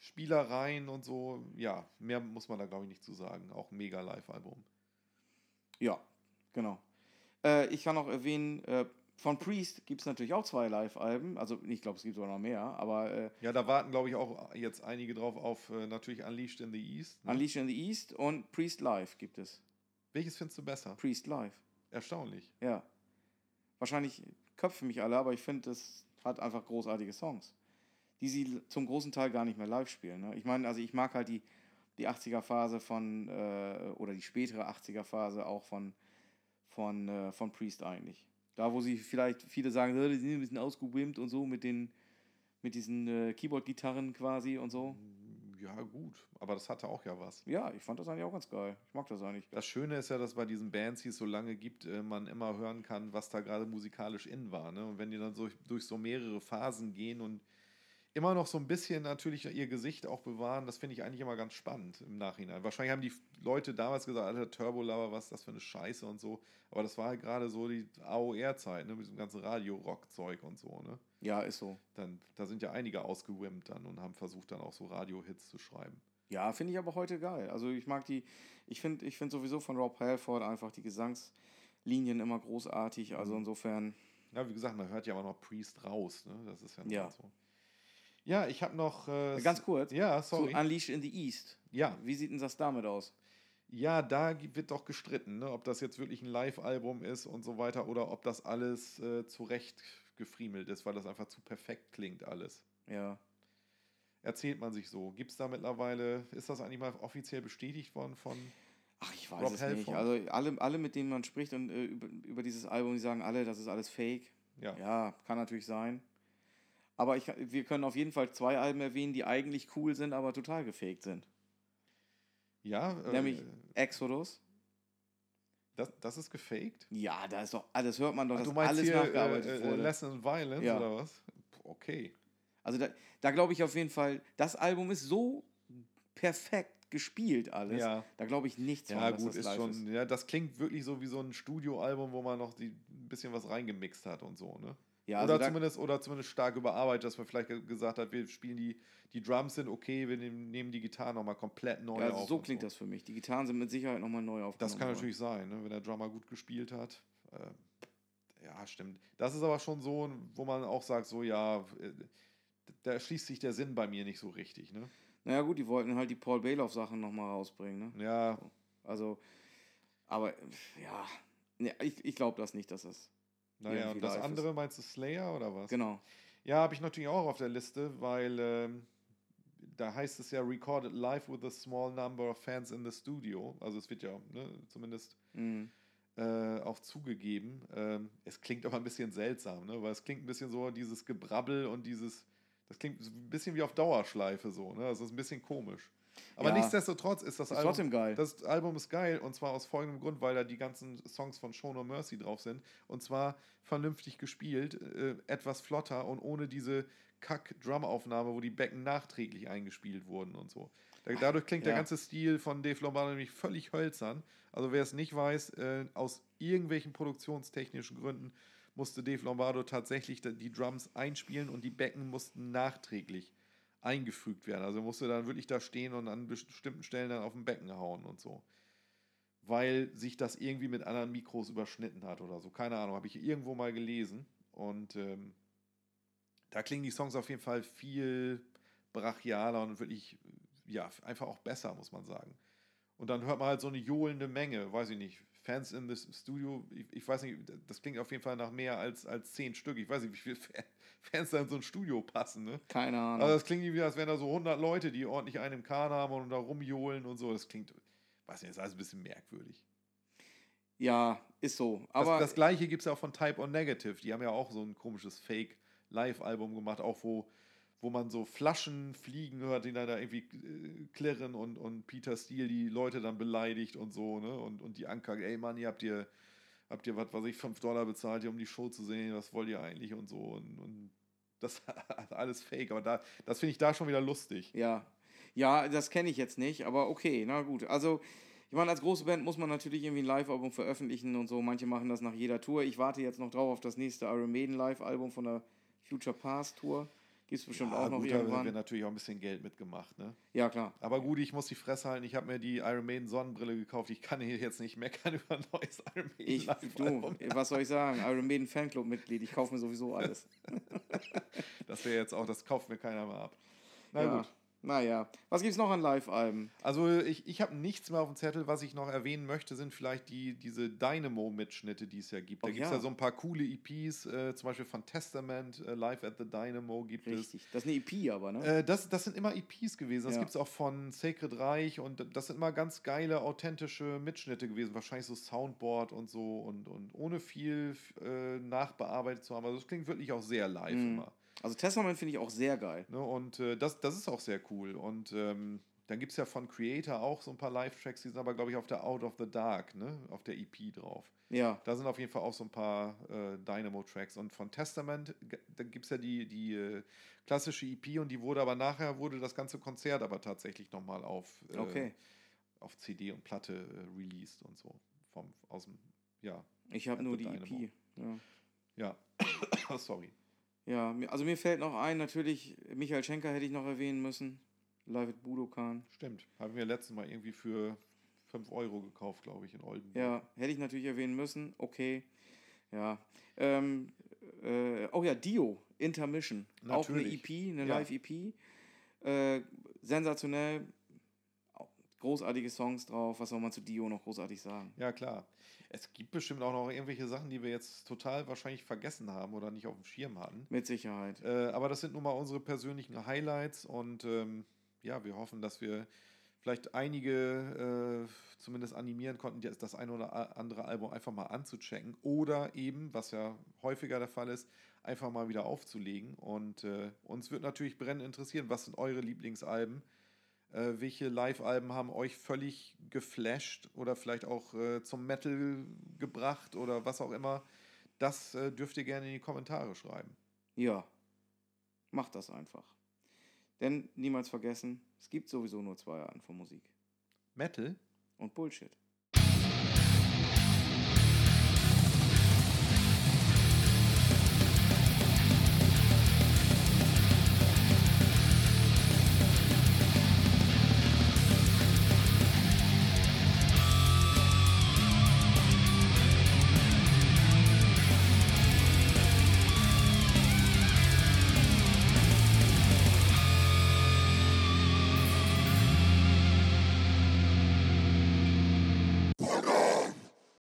Spielereien und so. Ja, mehr muss man da, glaube ich, nicht zu sagen. Auch ein mega Live-Album. Ja, genau. Äh, ich kann noch erwähnen, äh, von Priest gibt es natürlich auch zwei Live-Alben. Also ich glaube, es gibt sogar noch mehr, aber äh, Ja, da warten, glaube ich, auch jetzt einige drauf auf äh, natürlich Unleashed in the East. Ne? Unleashed in the East und Priest Live gibt es. Welches findest du besser? Priest Live, Erstaunlich. ja. Wahrscheinlich köpfen mich alle, aber ich finde, es hat einfach großartige Songs, die sie zum großen Teil gar nicht mehr live spielen. Ne? Ich meine, also ich mag halt die, die 80er-Phase von, äh, oder die spätere 80er-Phase auch von, von, äh, von Priest eigentlich. Da, wo sie vielleicht, viele sagen, "Äh, die sind ein bisschen ausgewimmt und so mit den, mit diesen äh, Keyboard-Gitarren quasi und so. Ja, gut. Aber das hatte auch ja was. Ja, ich fand das eigentlich auch ganz geil. Ich mag das eigentlich. Das Schöne ist ja, dass bei diesen Bands, die es so lange gibt, äh, man immer hören kann, was da gerade musikalisch in war. Ne? Und wenn die dann so, durch so mehrere Phasen gehen und immer noch so ein bisschen natürlich ihr Gesicht auch bewahren, das finde ich eigentlich immer ganz spannend im Nachhinein. Wahrscheinlich haben die Leute damals gesagt, alter Turbo-Lover, was ist das für eine Scheiße und so. Aber das war halt gerade so die AOR-Zeit, ne? mit diesem ganzen Radio-Rock-Zeug und so. Ne? Ja, ist so. Dann, da sind ja einige ausgewimmt dann und haben versucht dann auch so Radio-Hits zu schreiben. Ja, finde ich aber heute geil. Also ich mag die, ich finde ich find sowieso von Rob Halford einfach die Gesangslinien immer großartig. Also Mhm. insofern, Ja, wie gesagt, man hört ja aber noch Priest raus, ne? Das ist ja, Ja. so. Ja, ich habe noch. Äh, ganz kurz, Ja, zu sorry. Unleashed in the East. ja, Wie sieht denn das damit aus? ja, da wird doch gestritten, ne? ob das jetzt wirklich ein Live-Album ist und so weiter oder ob das alles äh, zurecht gefriemelt ist, weil das einfach zu perfekt klingt alles. Ja. Erzählt man sich so. Gibt es da mittlerweile, ist das eigentlich mal offiziell bestätigt worden von. Ach, ich weiß Rob es Halford. nicht. Also alle, alle, mit denen man spricht und äh, über, über dieses Album, die sagen alle, das ist alles Fake. Ja, Ja, kann natürlich sein. Aber ich, wir können auf jeden Fall zwei Alben erwähnen, die eigentlich cool sind, aber total gefaked sind. ja äh, Nämlich Exodus. das, das ist gefaked. Ja, da ist doch, ah, das hört man doch, Ach, dass du meinst alles hier nachgearbeitet äh, äh, wurde. Lesson in Violence Ja. oder was? Okay. Also da, da glaube ich auf jeden Fall, das Album ist so perfekt gespielt alles. Ja. Da glaube ich nichts Ja, von, dass gut, das ist live schon, ist. ja, das klingt wirklich so wie so ein Studioalbum, wo man noch die, ein bisschen was reingemixt hat und so, ne? Ja, also oder, da- zumindest, oder zumindest stark überarbeitet, dass man vielleicht ge- gesagt hat, wir spielen die, die Drums sind okay, wir nehmen, die Gitarre nochmal komplett neu Ja, also auf. so klingt das für mich. Die Gitarren sind mit Sicherheit nochmal neu aufgenommen. Das kann natürlich sein, ne? wenn der Drummer gut gespielt hat. Äh, ja, stimmt. Das ist aber schon so, wo man auch sagt, so ja, äh, da schließt sich der Sinn bei mir nicht so richtig. Ne? Naja, gut, die wollten halt die Paul Bailoff-Sachen nochmal rausbringen. Ne? Ja, Also, aber ja, ich, ich glaube das nicht, dass das. Naja, und das live ist. andere meinst du Slayer oder was? Genau. Ja, habe ich natürlich auch auf der Liste, weil ähm, da heißt es ja recorded live with a small number of fans in the studio. Also es wird ja ne, zumindest Mhm. äh, auch zugegeben. Ähm, es klingt aber ein bisschen seltsam, ne? weil es klingt ein bisschen so dieses Gebrabbel und dieses, das klingt so ein bisschen wie auf Dauerschleife so. Ne? Das ist ein bisschen komisch. Aber Ja. nichtsdestotrotz ist das Ist Album trotzdem geil. das Album ist geil und zwar aus folgendem Grund, weil da die ganzen Songs von Show No Mercy drauf sind und zwar vernünftig gespielt, äh, etwas flotter und ohne diese Kack-Drum-Aufnahme, wo die Becken nachträglich eingespielt wurden und so. Da, dadurch klingt der Ja. ganze Stil von Dave Lombardo nämlich völlig hölzern. Also wer es nicht weiß, äh, aus irgendwelchen produktionstechnischen Gründen musste Dave Lombardo tatsächlich die Drums einspielen und die Becken mussten nachträglich eingefügt werden. Also musste dann wirklich da stehen und an bestimmten Stellen dann auf dem Becken hauen und so. Weil sich das irgendwie mit anderen Mikros überschnitten hat oder so. Keine Ahnung, habe ich irgendwo mal gelesen. Und ähm, da klingen die Songs auf jeden Fall viel brachialer und wirklich, ja, einfach auch besser, muss man sagen. Und dann hört man halt so eine johlende Menge, weiß ich nicht. Fans in das Studio, ich, ich weiß nicht, das klingt auf jeden Fall nach mehr als, als zehn Stück. Ich weiß nicht, wie viele Fa- Fans da in so ein Studio passen, ne? Keine Ahnung. Also das klingt irgendwie, als wären da so 100 Leute, die ordentlich einen im Kahn haben und da rumjohlen und so. Das klingt, weiß nicht, das ist alles ein bisschen merkwürdig. ja, ist so. Das, Aber das gleiche gibt es ja auch von Type on Negative. Die haben ja auch so ein komisches Fake-Live-Album gemacht, auch wo, wo man so Flaschen fliegen hört, die dann da irgendwie äh, klirren und, und Peter Steele die Leute dann beleidigt und so, ne? Und, und die Anker, ey Mann, ihr habt ihr, habt ihr was, was ich, 5 Dollar bezahlt, um die Show zu sehen, was wollt ihr eigentlich und so. Und, und das alles fake, aber da, das finde ich da schon wieder lustig. Ja, ja, das kenne ich jetzt nicht, aber okay, na gut. Also, ich meine, als große Band muss man natürlich irgendwie ein Live-Album veröffentlichen und so. Manche machen das nach jeder Tour. Ich warte jetzt noch drauf auf das nächste Iron Maiden Live-Album von der Future Past Tour. Gibt es bestimmt auch noch gut, da irgendwann. wird natürlich auch ein bisschen Geld mitgemacht, ne? Ja, klar. Aber gut, ich muss die Fresse halten. Ich habe mir die Iron Maiden Sonnenbrille gekauft. Ich kann hier jetzt nicht meckern über ein neues Iron Maiden Ich, du, Live-Album. was soll ich sagen? Iron Maiden Fanclub-Mitglied. Ich kaufe mir sowieso alles. Das wäre jetzt auch, das kauft mir keiner mehr ab. Na ja. gut. Naja. Was gibt's noch an Live-Alben? Also ich, ich habe nichts mehr auf dem Zettel. Was ich noch erwähnen möchte, sind vielleicht die, diese Dynamo-Mitschnitte, die es ja gibt. Da Oh, gibt es ja. ja so ein paar coole EPs, äh, zum Beispiel von Testament, äh, Live at the Dynamo gibt es. Richtig. Das ist eine EP aber, ne? Äh, das, das sind immer EPs gewesen. Das Ja. gibt es auch von Sacred Reich und das sind immer ganz geile, authentische Mitschnitte gewesen. Wahrscheinlich so Soundboard und so und, und ohne viel äh, nachbearbeitet zu haben. Also es klingt wirklich auch sehr live Mhm. immer. Also Testament finde ich auch sehr geil. Ne? Und äh, das, das ist auch sehr cool. Und ähm, dann gibt es ja von Creator auch so ein paar Live-Tracks, die sind aber, glaube ich, auf der Out of the Dark, ne? auf der EP drauf. Ja. Da sind auf jeden Fall auch so ein paar äh, Dynamo-Tracks. Und von Testament, da gibt es ja die, die äh, klassische EP und die wurde aber nachher, wurde das ganze Konzert aber tatsächlich nochmal auf, äh, Okay. auf CD und Platte äh, released und so. Vom, aus dem, ja, Ich habe nur die Dynamo. EP. Ja. ja. Sorry. Ja, also mir fällt noch ein, natürlich, Michael Schenker hätte ich noch erwähnen müssen. Live at Budokan. Stimmt. Haben wir letztes Mal irgendwie für 5 Euro gekauft, glaube ich, in Oldenburg. Ja, hätte ich natürlich erwähnen müssen. Okay. Ja. Ähm, äh, oh ja, Dio, Intermission. Auch eine Natürlich. EP, eine Ja. Live-EP. Äh, sensationell. Großartige Songs drauf. Was soll man zu Dio noch großartig sagen? Ja, klar. Es gibt bestimmt auch noch irgendwelche Sachen, die wir jetzt total wahrscheinlich vergessen haben oder nicht auf dem Schirm hatten. Mit Sicherheit. Äh, aber das sind nun mal unsere persönlichen Highlights und ähm, ja, wir hoffen, dass wir vielleicht einige äh, zumindest animieren konnten, das- eine oder andere Album einfach mal anzuchecken oder eben, was ja häufiger der Fall ist, einfach mal wieder aufzulegen. Und äh, uns wird natürlich brennend interessieren, was sind eure Lieblingsalben? Äh, welche Live-Alben haben euch völlig geflasht oder vielleicht auch äh, zum Metal gebracht oder was auch immer? Das äh, dürft ihr gerne in die Kommentare schreiben. Ja. Macht das einfach. Denn niemals vergessen, es gibt sowieso nur zwei Arten von Musik. Metal? Und Bullshit.